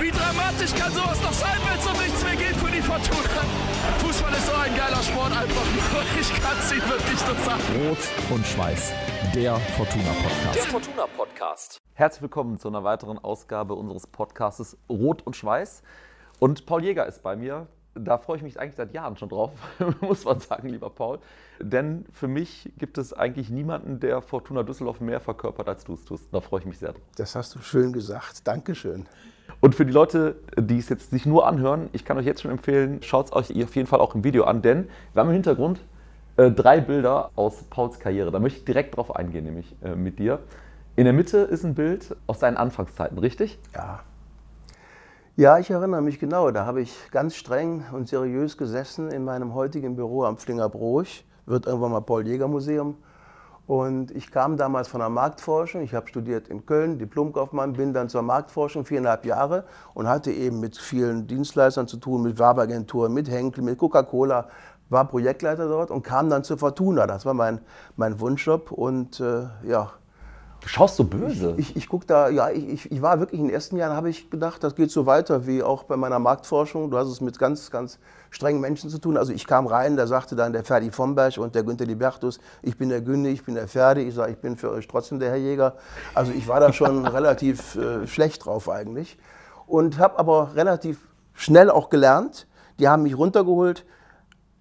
Wie dramatisch kann sowas noch sein, wenn es um nichts mehr geht für die Fortuna? Fußball ist so ein geiler Sport einfach nur. Ich kann es Ihnen wirklich nur sagen. Rot und Schweiß, der Fortuna Podcast. Der Fortuna Podcast. Herzlich willkommen zu einer weiteren Ausgabe unseres Podcastes Rot und Schweiß. Und Paul Jäger ist bei mir. Da freue ich mich eigentlich seit Jahren schon drauf, muss man sagen, lieber Paul. Denn für mich gibt es eigentlich niemanden, der Fortuna Düsseldorf mehr verkörpert, als du es tust. Da freue ich mich sehr drauf. Das hast du schön gesagt. Dankeschön. Und für die Leute, die es jetzt sich nur anhören, ich kann euch jetzt schon empfehlen, schaut es euch auf jeden Fall auch im Video an, denn wir haben im Hintergrund äh, drei Bilder aus Pauls Karriere. Da möchte ich direkt drauf eingehen, nämlich äh, mit dir. In der Mitte ist ein Bild aus deinen Anfangszeiten, richtig? Ja. Ja, ich erinnere mich genau. Da habe ich ganz streng und seriös gesessen in meinem heutigen Büro am Flingerbroch. Wird irgendwann mal Paul-Jäger-Museum. Und ich kam damals von der Marktforschung. Ich habe studiert in Köln, Diplomkaufmann, bin dann zur Marktforschung viereinhalb Jahre und hatte eben mit vielen Dienstleistern zu tun, mit Werbeagenturen, mit Henkel, mit Coca-Cola, war Projektleiter dort und kam dann zur Fortuna. Das war mein, mein Wunschjob und äh, ja, Du schaust so böse. ich, ich guck da, ja, ich, ich, ich war wirklich in den ersten Jahren, habe ich gedacht, das geht so weiter wie auch bei meiner Marktforschung. Du hast es mit ganz, ganz strengen Menschen zu tun. Also ich kam rein, da sagte dann der Ferdi Vomberg und der Günther Libertus, ich bin der Günni, ich bin der Ferdi. Ich sage, ich bin für euch trotzdem der Herr Jäger. Also ich war da schon relativ äh, schlecht drauf eigentlich. Und habe aber relativ schnell auch gelernt. Die haben mich runtergeholt.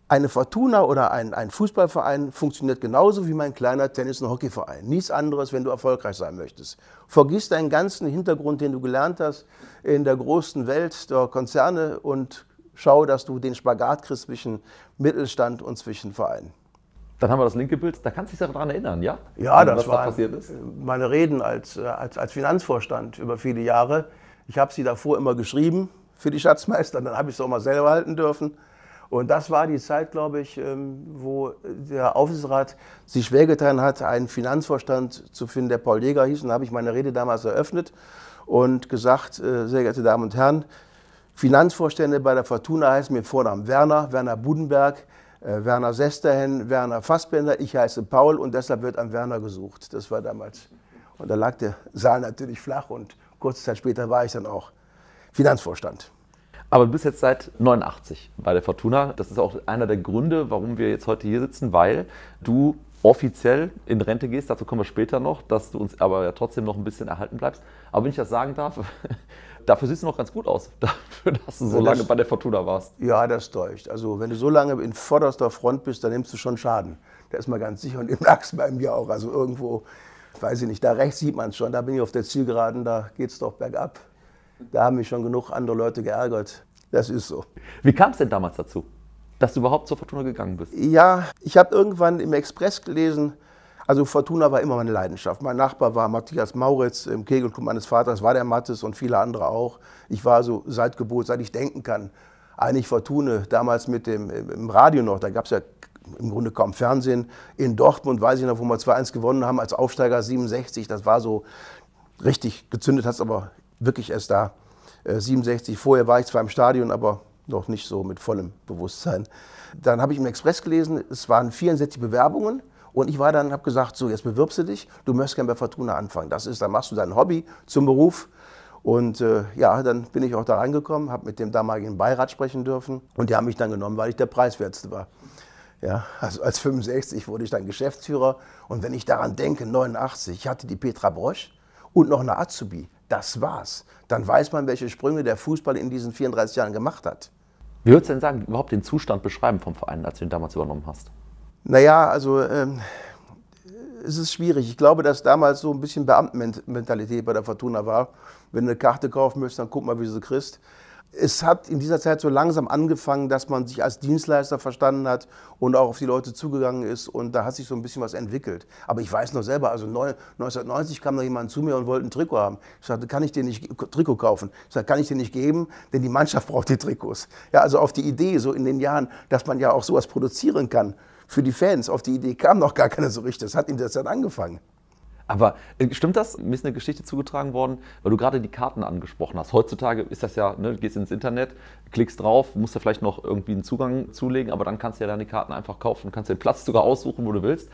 Eine Fortuna oder ein, ein Fußballverein funktioniert genauso wie mein kleiner Tennis- und Hockeyverein. Nichts anderes, wenn du erfolgreich sein möchtest. Vergiss deinen ganzen Hintergrund, den du gelernt hast in der großen Welt der Konzerne und schau, dass du den Spagat kriegst zwischen Mittelstand und zwischen Vereinen. Dann haben wir das linke Bild. Da kannst du dich daran erinnern, ja? Ja, das was da waren passiert ist. meine Reden als, äh, als, als Finanzvorstand über viele Jahre. Ich habe sie davor immer geschrieben für die Schatzmeister, dann habe ich sie auch mal selber halten dürfen. Und das war die Zeit, glaube ich, ähm, wo der Aufsichtsrat sich schwer getan hat, einen Finanzvorstand zu finden, der Paul Jäger hieß. Und da habe ich meine Rede damals eröffnet und gesagt, äh, sehr geehrte Damen und Herren, Finanzvorstände bei der Fortuna heißen mir Vornamen Werner, Werner Budenberg, äh, Werner Sesterhen, Werner Fassbender, ich heiße Paul und deshalb wird am Werner gesucht. Das war damals. Und da lag der Saal natürlich flach und kurze Zeit später war ich dann auch Finanzvorstand. Aber du bist jetzt seit 89 bei der Fortuna. Das ist auch einer der Gründe, warum wir jetzt heute hier sitzen, weil du offiziell in Rente gehst. Dazu kommen wir später noch, dass du uns aber ja trotzdem noch ein bisschen erhalten bleibst. Aber wenn ich das sagen darf, dafür siehst du noch ganz gut aus, dafür, dass du so das- lange bei der Fortuna warst. Ja, das täuscht. Also wenn du so lange in vorderster Front bist, dann nimmst du schon Schaden. Da ist man ganz sicher und im Lachs bei mir auch. Also irgendwo, weiß ich nicht, da rechts sieht man es schon, da bin ich auf der Zielgeraden, da geht es doch bergab. Da haben mich schon genug andere Leute geärgert. Das ist so. Wie kam es denn damals dazu, dass du überhaupt zur Fortuna gegangen bist? Ja, ich habe irgendwann im Express gelesen, also Fortuna war immer meine Leidenschaft. Mein Nachbar war Matthias Mauritz im Kegelclub meines Vaters, war der Mattes und viele andere auch. Ich war so seit Geburt, seit ich denken kann, eigentlich Fortuna, damals mit dem im Radio noch, da gab es ja im Grunde kaum Fernsehen. In Dortmund, weiß ich noch, wo wir 2-1 gewonnen haben als Aufsteiger 67, das war so richtig gezündet, hat es aber wirklich erst da. Äh, 67, vorher war ich zwar im Stadion, aber noch nicht so mit vollem Bewusstsein. Dann habe ich im Express gelesen, es waren 64 Bewerbungen und ich war dann, habe gesagt, so jetzt bewirbst du dich, du möchtest gerne bei Fortuna anfangen. Das ist, dann machst du dein Hobby zum Beruf. Und äh, ja, dann bin ich auch da reingekommen, habe mit dem damaligen Beirat sprechen dürfen und die haben mich dann genommen, weil ich der Preiswerteste war. Ja, also als 65 wurde ich dann Geschäftsführer und wenn ich daran denke, 89, ich hatte die Petra Brosch und noch eine Azubi, das war's. Dann weiß man, welche Sprünge der Fußball in diesen 34 Jahren gemacht hat. Wie würdest du denn sagen, überhaupt den Zustand beschreiben vom Verein, als du ihn damals übernommen hast? Naja, also ähm, es ist schwierig. Ich glaube, dass damals so ein bisschen Beamtenmentalität bei der Fortuna war. Wenn du eine Karte kaufen möchtest, dann guck mal, wie du sie kriegst. Es hat in dieser Zeit so langsam angefangen, dass man sich als Dienstleister verstanden hat und auch auf die Leute zugegangen ist. Und da hat sich so ein bisschen was entwickelt. Aber ich weiß noch selber, also neu- 1990 kam da jemand zu mir und wollte ein Trikot haben. Ich sagte, kann ich dir nicht Trikot kaufen? Ich sagte, kann ich dir nicht geben, denn die Mannschaft braucht die Trikots. Ja, also auf die Idee, so in den Jahren, dass man ja auch sowas produzieren kann für die Fans. Auf die Idee kam noch gar keiner so richtig. Das hat in der Zeit angefangen. Aber äh, stimmt das? Mir ist eine Geschichte zugetragen worden, weil du gerade die Karten angesprochen hast. Heutzutage ist das ja, ne, du gehst ins Internet, klickst drauf, musst ja vielleicht noch irgendwie einen Zugang zulegen, aber dann kannst du ja deine Karten einfach kaufen, kannst den Platz sogar aussuchen, wo du willst.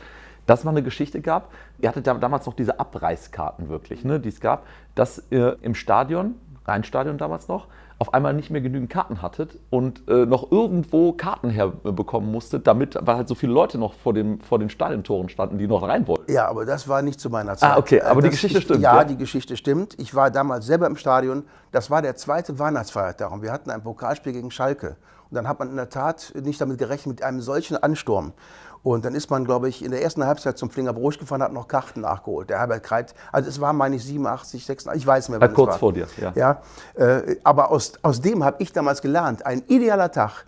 Dass mal eine Geschichte gab, ihr hattet damals noch diese Abreißkarten wirklich, ne, die es gab, dass äh, im Stadion Rheinstadion damals noch, auf einmal nicht mehr genügend Karten hattet und äh, noch irgendwo Karten herbekommen musstet, damit, weil halt so viele Leute noch vor, dem, vor den Stadiontoren standen, die noch rein wollten. Ja, aber das war nicht zu meiner Zeit. Ah, okay, aber Äh, die das- Geschichte ich, stimmt, Ja, ja? die Geschichte stimmt. Ich war damals selber im Stadion. Das war der zweite Weihnachtsfeiertag und wir hatten ein Pokalspiel gegen Schalke. Und dann hat man in der Tat nicht damit gerechnet, mit einem solchen Ansturm. Und dann ist man, glaube ich, in der ersten Halbzeit zum Flinger Brosch gefahren, hat noch Karten nachgeholt. Der Herbert Kreit, also es war, meine ich, 87, 86, ich weiß nicht mehr, wann Ja, kurz war. vor dir, ja. ja äh, aber aus, aus dem habe ich damals gelernt. Ein idealer Tag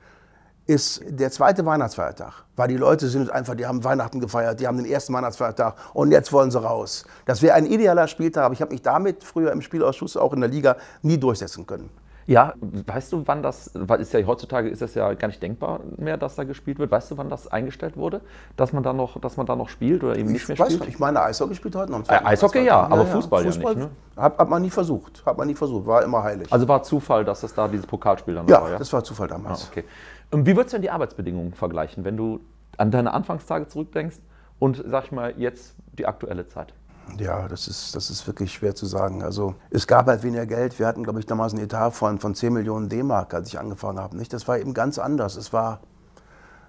ist der zweite Weihnachtsfeiertag. Weil die Leute sind einfach, die haben Weihnachten gefeiert, die haben den ersten Weihnachtsfeiertag und jetzt wollen sie raus. Das wäre ein idealer Spieltag, aber ich habe mich damit früher im Spielausschuss, auch in der Liga, nie durchsetzen können. Ja, weißt du, wann das, weil ist ja heutzutage ist das ja gar nicht denkbar mehr, dass da gespielt wird. Weißt du, wann das eingestellt wurde, dass man da noch, dass man da noch spielt oder eben nicht Ich mehr weiß spielt? nicht, ich meine, Eishockey spielt heute noch. Äh, Eishockey ja, aber Fußball ja nicht, ne? Hat, hat man nie versucht, hat man nie versucht, war immer heilig. Also war Zufall, dass das da dieses Pokalspiel dann ja, war, ja? das war Zufall Ah, damals. okay. Und wie würdest du denn die Arbeitsbedingungen vergleichen, wenn du an deine Anfangstage zurückdenkst und, sag ich mal, jetzt die aktuelle Zeit? Ja, das ist, das ist wirklich schwer zu sagen. Also es gab halt weniger Geld. Wir hatten, glaube ich, damals einen Etat von, von 10 Millionen D-Mark, als ich angefangen habe. Nicht? Das war eben ganz anders. Es war,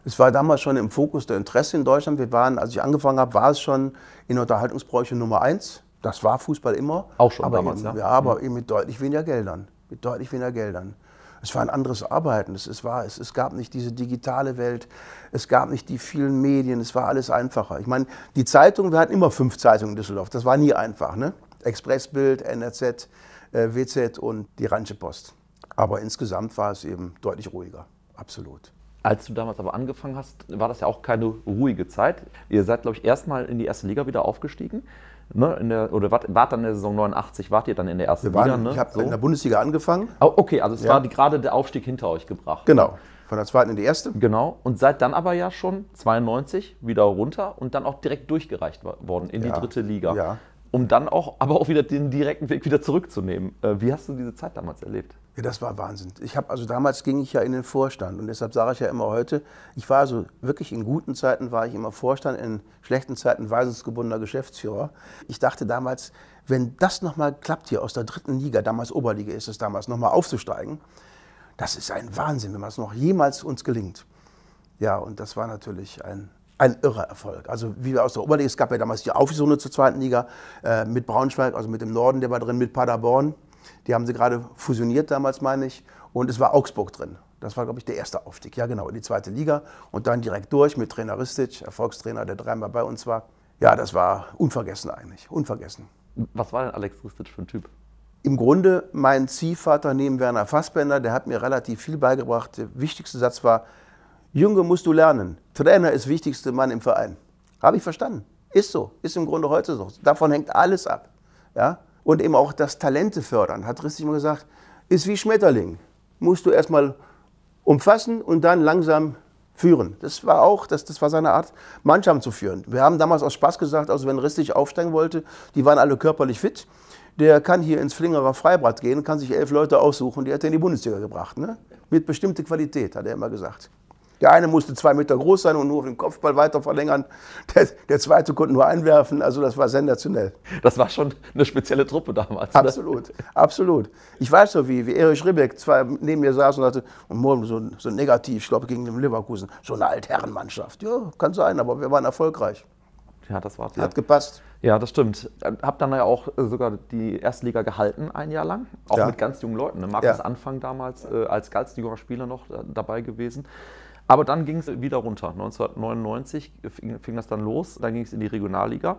es war damals schon im Fokus der Interesse in Deutschland. Wir waren, als ich angefangen habe, war es schon in Unterhaltungsbräuche Nummer eins. Das war Fußball immer. Auch schon aber damals, eben, ja? Mhm. ja. aber eben mit deutlich weniger Geldern. Mit deutlich weniger Geldern. Es war ein anderes Arbeiten. Es, es, war, es, es gab nicht diese digitale Welt. Es gab nicht die vielen Medien. Es war alles einfacher. Ich meine, die Zeitung, wir hatten immer fünf Zeitungen in Düsseldorf. Das war nie einfach. Ne? Expressbild, NRZ, äh, WZ und die Rheinische Post. Aber insgesamt war es eben deutlich ruhiger. Absolut. Als du damals aber angefangen hast, war das ja auch keine ruhige Zeit. Ihr seid, glaube ich, erstmal in die erste Liga wieder aufgestiegen. Ne? In der, oder wart, wart dann in der Saison 89, wart ihr dann in der ersten waren, Liga? Ne? Ich habe So. in der Bundesliga angefangen. Oh, okay, also es Ja. war die, gerade der Aufstieg hinter euch gebracht. Genau. Von der zweiten in die erste. Genau. Und seid dann aber ja schon 92 wieder runter und dann auch direkt durchgereicht wo- worden in die Ja. dritte Liga. Ja. Um dann auch, aber auch wieder den direkten Weg wieder zurückzunehmen. Äh, Wie hast du diese Zeit damals erlebt? Ja, das war Wahnsinn. Ich habe also damals ging ich ja in den Vorstand und deshalb sage ich ja immer heute, ich war also wirklich in guten Zeiten war ich immer Vorstand, in schlechten Zeiten weisungsgebundener Geschäftsführer. Ich dachte damals, wenn das nochmal klappt hier aus der dritten Liga, damals Oberliga ist es damals, nochmal aufzusteigen, das ist ein Wahnsinn, wenn das noch jemals uns gelingt. Ja, und das war natürlich ein, ein irrer Erfolg. Also wie wir aus der Oberliga, es gab ja damals die Aufsichtsrunde zur zweiten Liga äh, mit Braunschweig, also mit dem Norden, der war drin, mit Paderborn. Die haben sie gerade fusioniert damals, meine ich. Und es war Augsburg drin. Das war, glaube ich, der erste Aufstieg. Ja, genau, in die zweite Liga. Und dann direkt durch mit Trainer Ristic, Erfolgstrainer, der dreimal bei uns war. Ja, das war unvergessen eigentlich. Unvergessen. Was war denn Alex Ristic für ein Typ? Im Grunde mein Ziehvater neben Werner Fassbender, der hat mir relativ viel beigebracht. Der wichtigste Satz war, Junge, musst du lernen. Trainer ist wichtigste Mann im Verein. Habe ich verstanden. Ist so. Ist im Grunde heute so. Davon hängt alles ab. Ja? Und eben auch das Talente fördern, hat richtig mal gesagt, ist wie Schmetterling. Musst du erstmal umfassen und dann langsam führen. Das war auch, das, das war seine Art, Mannschaften zu führen. Wir haben damals aus Spaß gesagt, also wenn Ristig aufsteigen wollte, die waren alle körperlich fit, der kann hier ins Flingerer Freibad gehen, kann sich elf Leute aussuchen, die hat er in die Bundesliga gebracht. Ne? Mit bestimmter Qualität, hat er immer gesagt. Der eine musste zwei Meter groß sein und nur auf den Kopfball weiter verlängern. Der, der zweite konnte nur einwerfen. Also das war sensationell. Das war schon eine spezielle Truppe damals. ne? Absolut, absolut. Ich weiß so, wie, wie Erich Ribbeck zwei neben mir saß und sagte, und morgen so, so negativ, ich glaube gegen den Leverkusen, so eine Altherrenmannschaft. Ja, kann sein, aber wir waren erfolgreich. Ja, das war's. Hat gepasst. Ja, das stimmt. Hab dann ja auch äh, sogar die Erstliga gehalten ein Jahr lang, auch Ja. mit ganz jungen Leuten. Ne? Markus Ja. Anfang damals äh, als ganz junger Spieler noch äh, dabei gewesen. Aber dann ging es wieder runter. 1999 fing, fing das dann los, dann ging es in die Regionalliga.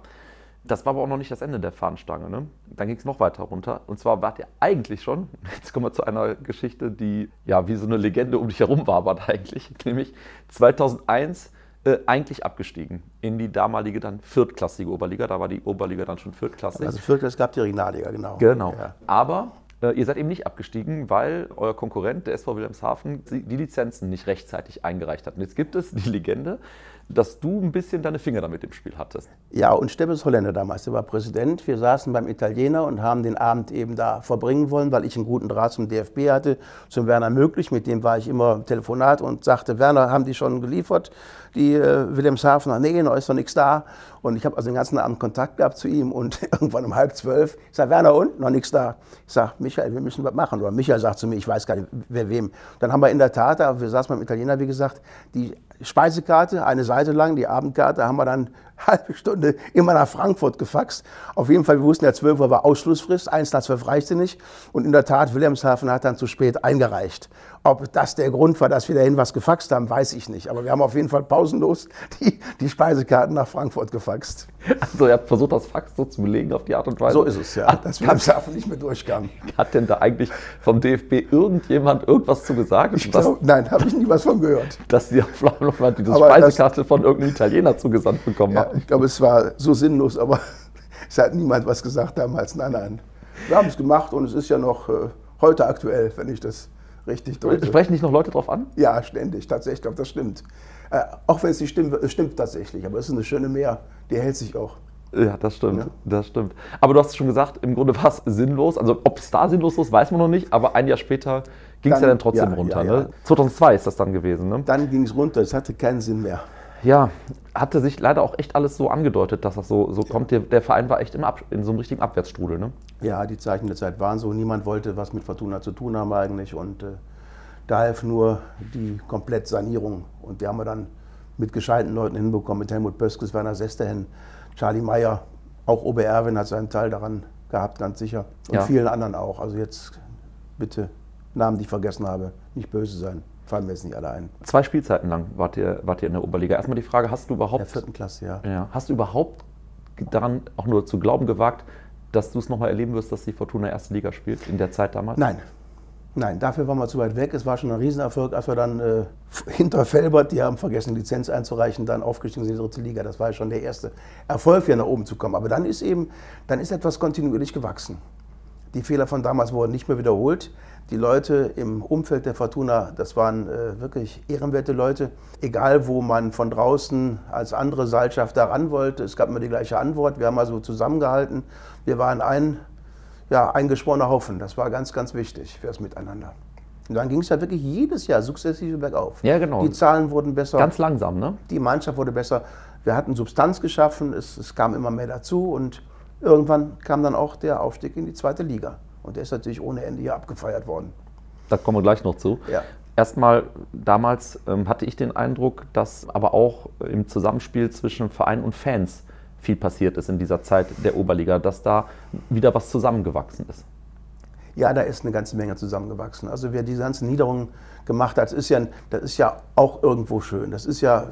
Das war aber auch noch nicht das Ende der Fahnenstange. Ne? Dann ging es noch weiter runter. Und zwar wart ihr eigentlich schon, jetzt kommen wir zu einer Geschichte, die ja wie so eine Legende um dich herum war, aber eigentlich, nämlich 2001 äh, eigentlich abgestiegen in die damalige dann viertklassige Oberliga. Da war die Oberliga dann schon viertklassig. Also Viertel, es gab die Regionalliga, genau. Genau. Ja. Aber ihr seid eben nicht abgestiegen, weil euer Konkurrent, der SV Wilhelmshaven, die die Lizenzen nicht rechtzeitig eingereicht hat. Und jetzt gibt es die Legende, dass du ein bisschen deine Finger damit im Spiel hattest. Ja, und Stebbes Holländer damals, der war Präsident. Wir saßen beim Italiener und haben den Abend eben da verbringen wollen, weil ich einen guten Draht zum DFB hatte, zum Werner Möglich. Mit dem war ich immer im Telefonat und sagte, Werner, haben die schon geliefert? Die äh, Wilhelmshavener, nee, noch ist noch nichts da. Und ich habe also den ganzen Abend Kontakt gehabt zu ihm und irgendwann um halb zwölf, ich sage, Werner und? Noch nichts da. Ich sage, Michael, wir müssen was machen. Oder Michael sagt zu mir, ich weiß gar nicht, wer wem. Dann haben wir in der Tat, da wir saßen beim Italiener, wie gesagt, die Speisekarte, eine Seite lang, die Abendkarte, haben wir dann eine halbe Stunde immer nach Frankfurt gefaxt. Auf jeden Fall, wir wussten ja, 12 Uhr war Ausschlussfrist, 1 nach 12 reichte nicht. Und in der Tat, Wilhelmshaven hat dann zu spät eingereicht. Ob das der Grund war, dass wir dahin was gefaxt haben, weiß ich nicht. Aber wir haben auf jeden Fall pausenlos die, die Speisekarten nach Frankfurt gefaxt. Also ihr habt versucht, das Fax so zu belegen auf die Art und Weise. So ist es, ja, Hat, dass Wilhelmshaven nicht mehr durchkam. hat denn da eigentlich vom DFB irgendjemand irgendwas zu gesagt? Ich glaub, nein, habe ich nie was von gehört. dass die auf einmal diese Aber das- Speisekarte von irgendeinem Italiener zugesandt bekommen Ja, haben. ich glaube, es war so sinnlos, aber es hat niemand was gesagt damals. Nein, nein. Wir haben es gemacht und es ist ja noch äh, heute aktuell, wenn ich das richtig deute. Sprechen nicht noch Leute drauf an? Ja, ständig, tatsächlich, ich glaube, das stimmt. Äh, auch wenn es nicht stimmt, es stimmt tatsächlich, aber es ist eine schöne Meer, die hält sich auch. Ja, das stimmt, Ja. das stimmt. Aber du hast schon gesagt, im Grunde war es sinnlos. Also ob es da sinnlos ist, weiß man noch nicht. Aber ein Jahr später ging es ja Dann- trotzdem ja, runter. ja. Ne? 2002 ist das dann gewesen. Ne? Dann ging es runter, es hatte keinen Sinn mehr. Ja, hatte sich leider auch echt alles so angedeutet, dass das so, so kommt. Der, der Verein war echt im Ab in so einem richtigen Abwärtsstrudel. Ne? Ja, die Zeichen der Zeit waren so. Niemand wollte was mit Fortuna zu tun haben eigentlich. Und äh, da half nur die Komplettsanierung. Und die haben wir dann mit gescheiten Leuten hinbekommen. Mit Helmut Böskes, Werner Sesterhen, Charlie Meyer. Auch Ober Erwin hat seinen Teil daran gehabt, ganz sicher. Und Ja. vielen anderen auch. Also jetzt bitte Namen, die ich vergessen habe, nicht böse sein. Fallen mir jetzt nicht alle ein. Zwei Spielzeiten lang wart ihr, wart ihr in der Oberliga. Erstmal die Frage, hast du In der überhaupt, vierten Klasse, ja. ja, hast du überhaupt daran auch nur zu glauben gewagt, dass du es nochmal erleben wirst, dass die Fortuna erste Liga spielt in der Zeit damals? Nein. Nein, dafür waren wir zu weit weg. Es war schon ein Riesenerfolg, als wir dann äh, hinter Felbert, die haben vergessen, Lizenz einzureichen, dann aufgestiegen sind in die dritte Liga. Das war ja schon der erste Erfolg, wieder nach oben zu kommen. Aber dann ist eben, dann ist etwas kontinuierlich gewachsen. Die Fehler von damals wurden nicht mehr wiederholt. Die Leute im Umfeld der Fortuna, das waren äh, wirklich ehrenwerte Leute. Egal, wo man von draußen als andere Seilschaft da ran wollte, es gab immer die gleiche Antwort. Wir haben also zusammengehalten. Wir waren ein ja, eingeschworener Haufen. Das war ganz, ganz wichtig für das Miteinander. Und dann ging es ja wirklich jedes Jahr sukzessive bergauf. Ja, genau. Die Zahlen wurden besser, Ganz langsam, ne? die Mannschaft wurde besser. Wir hatten Substanz geschaffen, es, es kam immer mehr dazu und irgendwann kam dann auch der Aufstieg in die zweite Liga. Und der ist natürlich ohne Ende hier abgefeiert worden. Da kommen wir gleich noch zu. Ja. Erstmal, damals ähm, hatte ich den Eindruck, dass aber auch im Zusammenspiel zwischen Verein und Fans viel passiert ist in dieser Zeit der Oberliga, dass da wieder was zusammengewachsen ist. Ja, da ist eine ganze Menge zusammengewachsen. Also wer diese ganzen Niederungen gemacht hat, das ist ja, das ist ja auch irgendwo schön. Das ist ja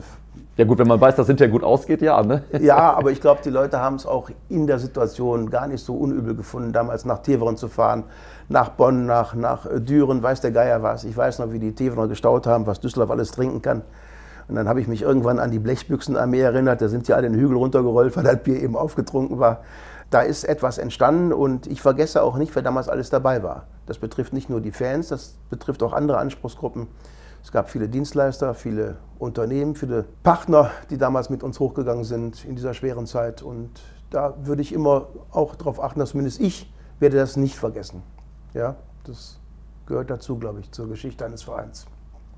Ja gut, wenn man weiß, dass hinterher gut ausgeht, ja, ne? Ja, aber ich glaube, die Leute haben es auch in der Situation gar nicht so unübel gefunden, damals nach Teveren zu fahren, nach Bonn, nach, nach äh, Düren, weiß der Geier was. Ich weiß noch, wie die Teverer gestaut haben, was Düsseldorf alles trinken kann. Und dann habe ich mich irgendwann an die Blechbüchsenarmee erinnert. Da sind die alle den Hügel runtergerollt, weil das Bier eben aufgetrunken war. Da ist etwas entstanden und ich vergesse auch nicht, wer damals alles dabei war. Das betrifft nicht nur die Fans, das betrifft auch andere Anspruchsgruppen. Es gab viele Dienstleister, viele Unternehmen, viele Partner, die damals mit uns hochgegangen sind in dieser schweren Zeit. Und da würde ich immer auch darauf achten, dass zumindest ich werde das nicht vergessen. Ja, das gehört dazu, glaube ich, zur Geschichte eines Vereins.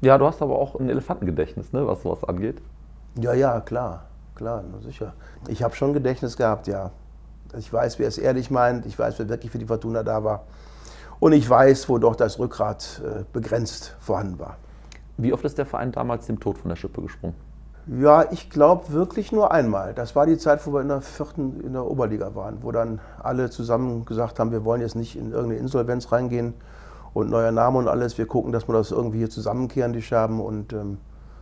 Ja, du hast aber auch ein Elefantengedächtnis, ne, was sowas angeht. Ja, ja, klar, klar, sicher. Ich habe schon Gedächtnis gehabt, ja. Ich weiß, wer es ehrlich meint, ich weiß, wer wirklich für die Fortuna da war. Und ich weiß, wo doch das Rückgrat äh, begrenzt vorhanden war. Wie oft ist der Verein damals dem Tod von der Schippe gesprungen? Ja, ich glaube wirklich nur einmal. Das war die Zeit, wo wir in der vierten, in der Oberliga waren, wo dann alle zusammen gesagt haben, wir wollen jetzt nicht in irgendeine Insolvenz reingehen und neuer Name und alles. Wir gucken, dass wir das irgendwie hier zusammenkehren, die Scherben, und ähm,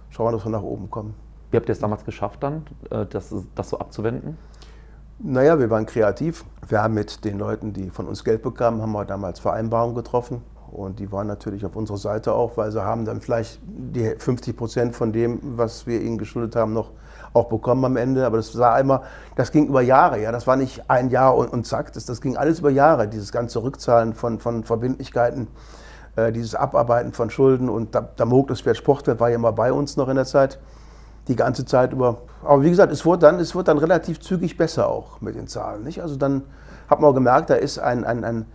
schauen, dass wir nach oben kommen. Wie habt ihr es damals geschafft dann, äh, das, das so abzuwenden? Naja, wir waren kreativ. Wir haben mit den Leuten, die von uns Geld bekamen, haben wir damals Vereinbarungen getroffen. Und die waren natürlich auf unserer Seite auch, weil sie haben dann vielleicht die 50 Prozent von dem, was wir ihnen geschuldet haben, noch auch bekommen am Ende. Aber das war einmal, das ging über Jahre. Ja, das war nicht ein Jahr und, und zack, das, das ging alles über Jahre. Dieses ganze Rückzahlen von, von Verbindlichkeiten, äh, dieses Abarbeiten von Schulden und da, Damoklesschwert Sportwert war ja immer bei uns noch in der Zeit die ganze Zeit über. Aber wie gesagt, es wurde dann, es wurde dann relativ zügig besser auch mit den Zahlen. Nicht? Also dann hat man auch gemerkt, da ist ein, ein, ein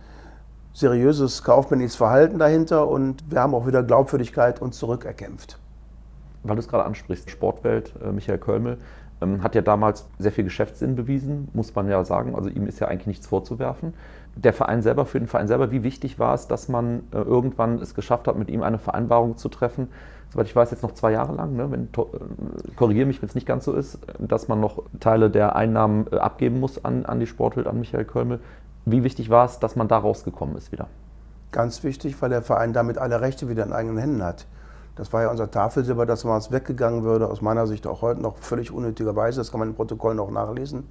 seriöses kaufmännisches Verhalten dahinter und wir haben auch wieder Glaubwürdigkeit uns zurückerkämpft. Weil du es gerade ansprichst, Sportwelt, äh, Michael Kölmel, ähm, hat ja damals sehr viel Geschäftssinn bewiesen, muss man ja sagen. Also ihm ist ja eigentlich nichts vorzuwerfen. Der Verein selber, für den Verein selber, wie wichtig war es, dass man äh, irgendwann es geschafft hat, mit ihm eine Vereinbarung zu treffen, soweit ich weiß, jetzt noch zwei Jahre lang, ne, wenn, äh, korrigiere mich, wenn es nicht ganz so ist, dass man noch Teile der Einnahmen äh, abgeben muss an, an die Sportwild, an Michael Kölmel. Wie wichtig war es, dass man da rausgekommen ist wieder? Ganz wichtig, weil der Verein damit alle Rechte wieder in eigenen Händen hat. Das war ja unser Tafelsilber, dass man es weggegangen würde, aus meiner Sicht auch heute noch völlig unnötigerweise. Das kann man im Protokoll noch nachlesen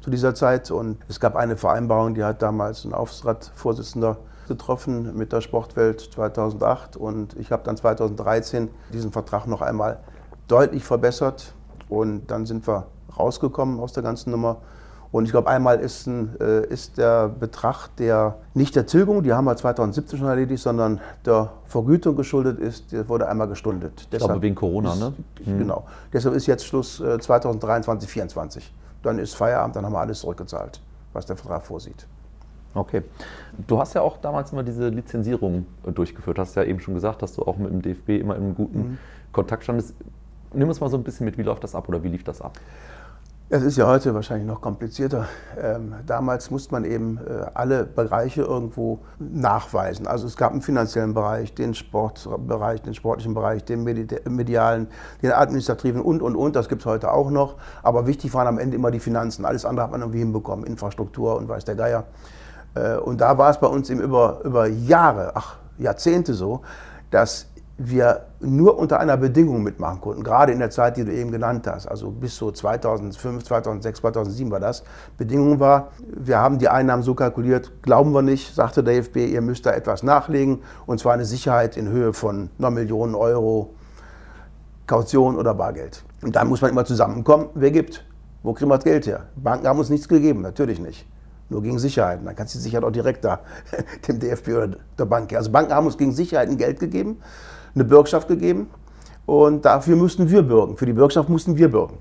zu dieser Zeit. Und es gab eine Vereinbarung, die hat damals ein Aufsichtsratsvorsitzender getroffen mit der Sportwelt 2008. Und ich habe dann 2013 diesen Vertrag noch einmal deutlich verbessert. Und dann sind wir rausgekommen aus der ganzen Nummer. Und ich glaube, einmal ist, ein, äh, ist, der Betrag der, nicht der Tilgung, die haben wir 2017 schon erledigt, sondern der Vergütung geschuldet ist, der wurde einmal gestundet. Ich glaube wegen Corona, ist, ne? Mhm. Genau. Deshalb ist jetzt Schluss äh, 2023, 2024. Dann ist Feierabend, dann haben wir alles zurückgezahlt, was der Vertrag vorsieht. Okay. Du hast ja auch damals immer diese Lizenzierung äh, durchgeführt. Hast ja eben schon gesagt, dass du auch mit dem DFB immer in guten mhm. Kontakt standest. Nimm uns mal so ein bisschen mit, wie läuft das ab oder wie lief das ab? Es ist ja heute wahrscheinlich noch komplizierter. Ähm, damals musste man eben äh, alle Bereiche irgendwo nachweisen. Also es gab einen finanziellen Bereich, den Sportbereich, den sportlichen Bereich, den medialen, den administrativen und, und, und. Das gibt es heute auch noch. Aber wichtig waren am Ende immer die Finanzen. Alles andere hat man irgendwie hinbekommen, Infrastruktur und weiß der Geier. Äh, und da war es bei uns eben über, über Jahre, ach Jahrzehnte so, dass wir nur unter einer Bedingung mitmachen konnten, gerade in der Zeit, die du eben genannt hast, also bis so 2005, 2006, 2007 war das. Bedingung war, wir haben die Einnahmen so kalkuliert, glauben wir nicht, sagte der FB, ihr müsst da etwas nachlegen, und zwar eine Sicherheit in Höhe von einer Million Euro Kaution oder Bargeld. Und dann muss man immer zusammenkommen, wer gibt, wo kriegen wir das Geld her? Banken haben uns nichts gegeben, natürlich nicht. Nur gegen Sicherheiten. Dann kannst du die Sicherheit auch direkt da dem DFB oder der Bank. Also Banken haben uns gegen Sicherheiten Geld gegeben eine Bürgschaft gegeben und dafür mussten wir bürgen. Für die Bürgschaft mussten wir bürgen.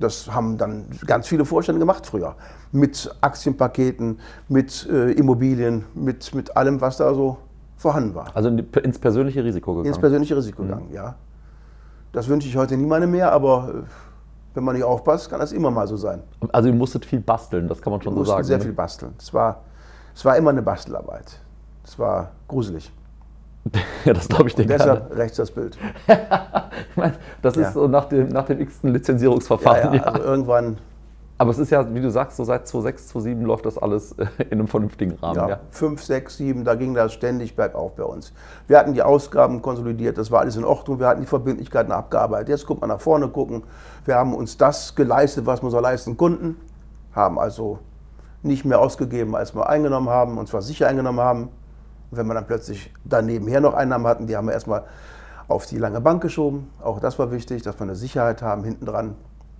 Das haben dann ganz viele Vorstände gemacht früher. Mit Aktienpaketen, mit äh, Immobilien, mit, mit allem, was da so vorhanden war. Also ins persönliche Risiko gegangen? Ins persönliche Risiko mhm. gegangen, ja. Das wünsche ich heute niemandem mehr, aber äh, wenn man nicht aufpasst, kann das immer mal so sein. Also ihr musstet viel basteln, das kann man schon wir so sagen. sehr ne? viel basteln. Es war, es war immer eine Bastelarbeit. Es war gruselig. Ja, das glaube ich dir Deshalb rechts das Bild. ich meine, das ja. ist so nach dem, nach dem x-ten Lizenzierungsverfahren. Ja, ja, also irgendwann. Aber es ist ja, wie du sagst, so seit 2006, 2007 läuft das alles äh, in einem vernünftigen Rahmen. Ja, ja. 5, 6, 7, da ging das ständig bergauf bei uns. Wir hatten die Ausgaben konsolidiert, das war alles in Ordnung, wir hatten die Verbindlichkeiten abgearbeitet. Jetzt guckt man nach vorne gucken. Wir haben uns das geleistet, was wir so leisten konnten, haben also nicht mehr ausgegeben, als wir eingenommen haben, und zwar sicher eingenommen haben. Und wenn wir dann plötzlich danebenher noch Einnahmen hatten, die haben wir erstmal auf die lange Bank geschoben. Auch das war wichtig, dass wir eine Sicherheit haben hinten dran.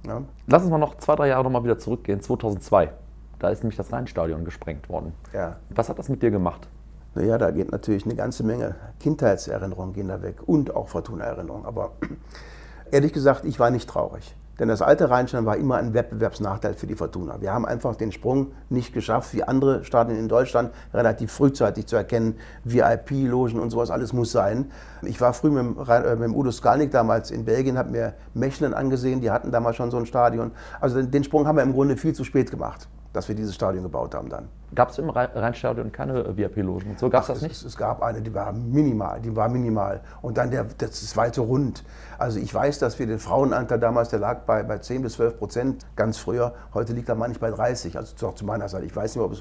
Ja. Lass uns mal noch zwei, drei Jahre nochmal wieder zurückgehen. 2002. Da ist nämlich das Rheinstadion gesprengt worden. Ja. Was hat das mit dir gemacht? Naja, da geht natürlich eine ganze Menge Kindheitserinnerungen gehen da weg und auch Fortuna-Erinnerungen. Aber ehrlich gesagt, ich war nicht traurig. Denn das alte Rheinstein war immer ein Wettbewerbsnachteil für die Fortuna. Wir haben einfach den Sprung nicht geschafft, wie andere Stadien in Deutschland, relativ frühzeitig zu erkennen, VIP-Logen und sowas, alles muss sein. Ich war früh mit äh, mit dem Udo Skalnik damals in Belgien, habe mir Mechelen angesehen, die hatten damals schon so ein Stadion. Also den Sprung haben wir im Grunde viel zu spät gemacht dass wir dieses Stadion gebaut haben dann. Gab es im Rheinstadion keine VIP-Logen? So gab es das nicht? Es, es, gab eine, die war minimal, die war minimal. Und dann der, das zweite Rund. Also ich weiß, dass wir den Frauenanteil damals, der lag bei, bei 10 bis 12 Prozent ganz früher. Heute liegt er manchmal bei 30, also doch zu meiner Seite. Ich weiß nicht, ob es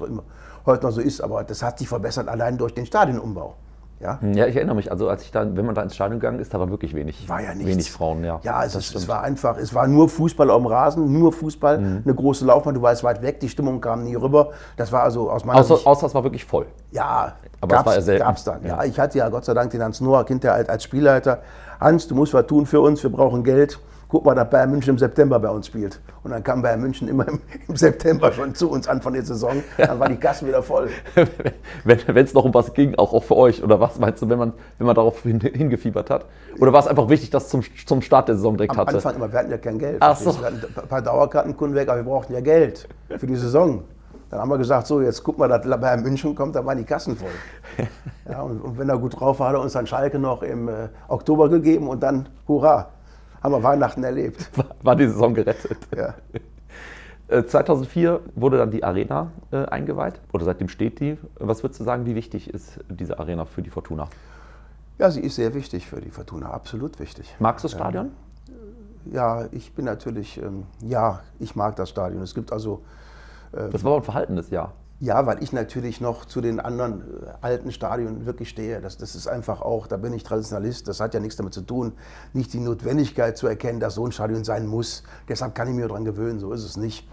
heute noch so ist, aber das hat sich verbessert allein durch den Stadionumbau. Ja? ja, ich erinnere mich. Also als ich da, wenn man da ins Stadion gegangen ist, da war wirklich wenig. War ja nichts. Wenig Frauen, ja. Ja, also es, es, war einfach, es war nur Fußball auf dem Rasen, nur Fußball, mhm. eine große Laufbahn, du warst weit weg, die Stimmung kam nie rüber. Das war also aus meiner außer, Sicht... Außer es war wirklich voll. Ja, aber gab's, es war ja selten. Gab's dann. Ja. ja. ich hatte ja Gott sei Dank den Hans Noah Kind als, als Spielleiter. Hans, du musst was tun für uns, wir brauchen Geld guck mal, dass Bayern München im September bei uns spielt. Und dann kam Bayern München immer im, im September schon zu uns an von der Saison. Dann war die Kassen wieder voll. wenn es noch um was ging, auch, auch für euch, oder was meinst du, wenn man, wenn man darauf hin, hingefiebert hat? Oder war es einfach wichtig, dass zum, zum Start der Saison direkt Am hatte? Am Anfang immer, wir hatten ja kein Geld. Ach so. Wir hatten ein paar Dauerkartenkunden weg, aber wir brauchten ja Geld für die Saison. Dann haben wir gesagt, so jetzt guck mal, dass Bayern München kommt, da waren die Kassen voll. Ja, und, und, wenn er gut drauf war, hat er uns dann Schalke noch im äh, Oktober gegeben und dann hurra haben wir Weihnachten erlebt. War, war die Saison gerettet. Ja. Äh, 2004 wurde dann die Arena äh, eingeweiht oder seitdem steht die. Was würdest du sagen, wie wichtig ist diese Arena für die Fortuna? Ja, sie ist sehr wichtig für die Fortuna, absolut wichtig. Magst du das Stadion? Ja, ich bin natürlich, ähm, ja, ich mag das Stadion. Es gibt also, Das war ein verhaltenes Jahr. Ja, weil ich natürlich noch zu den anderen äh, alten Stadien wirklich stehe. Das, das ist einfach auch, da bin ich Traditionalist. Das hat ja nichts damit zu tun, nicht die Notwendigkeit zu erkennen, dass so ein Stadion sein muss. Deshalb kann ich mir daran gewöhnen, so ist es nicht.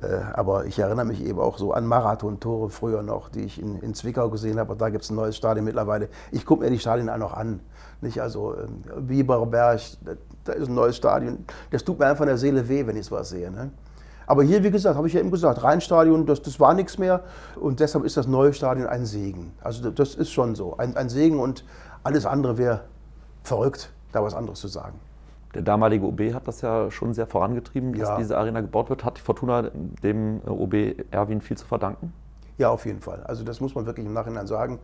Äh, Aber ich erinnere mich eben auch so an Marathon-Tore früher noch, die ich in, in Zwickau gesehen habe. Da gibt es ein neues Stadion mittlerweile. Ich gucke mir die Stadien auch noch an. Nicht? Also ähm, Bieberberg, da, da ist ein neues Stadion. Das tut mir einfach in der Seele weh, wenn ich sowas sehe. Ne? Aber hier, wie gesagt, habe ich ja eben gesagt, Rheinstadion, das, das war nichts mehr. Und deshalb ist das neue Stadion ein Segen. Also das ist schon so. Ein, ein Segen und alles andere wäre verrückt, da was anderes zu sagen. Der damalige OB hat das ja schon sehr vorangetrieben, dass Ja. diese Arena gebaut wird. Hat die Fortuna dem äh, OB Erwin viel zu verdanken? Ja, auf jeden Fall. Also das muss man wirklich im Nachhinein sagen.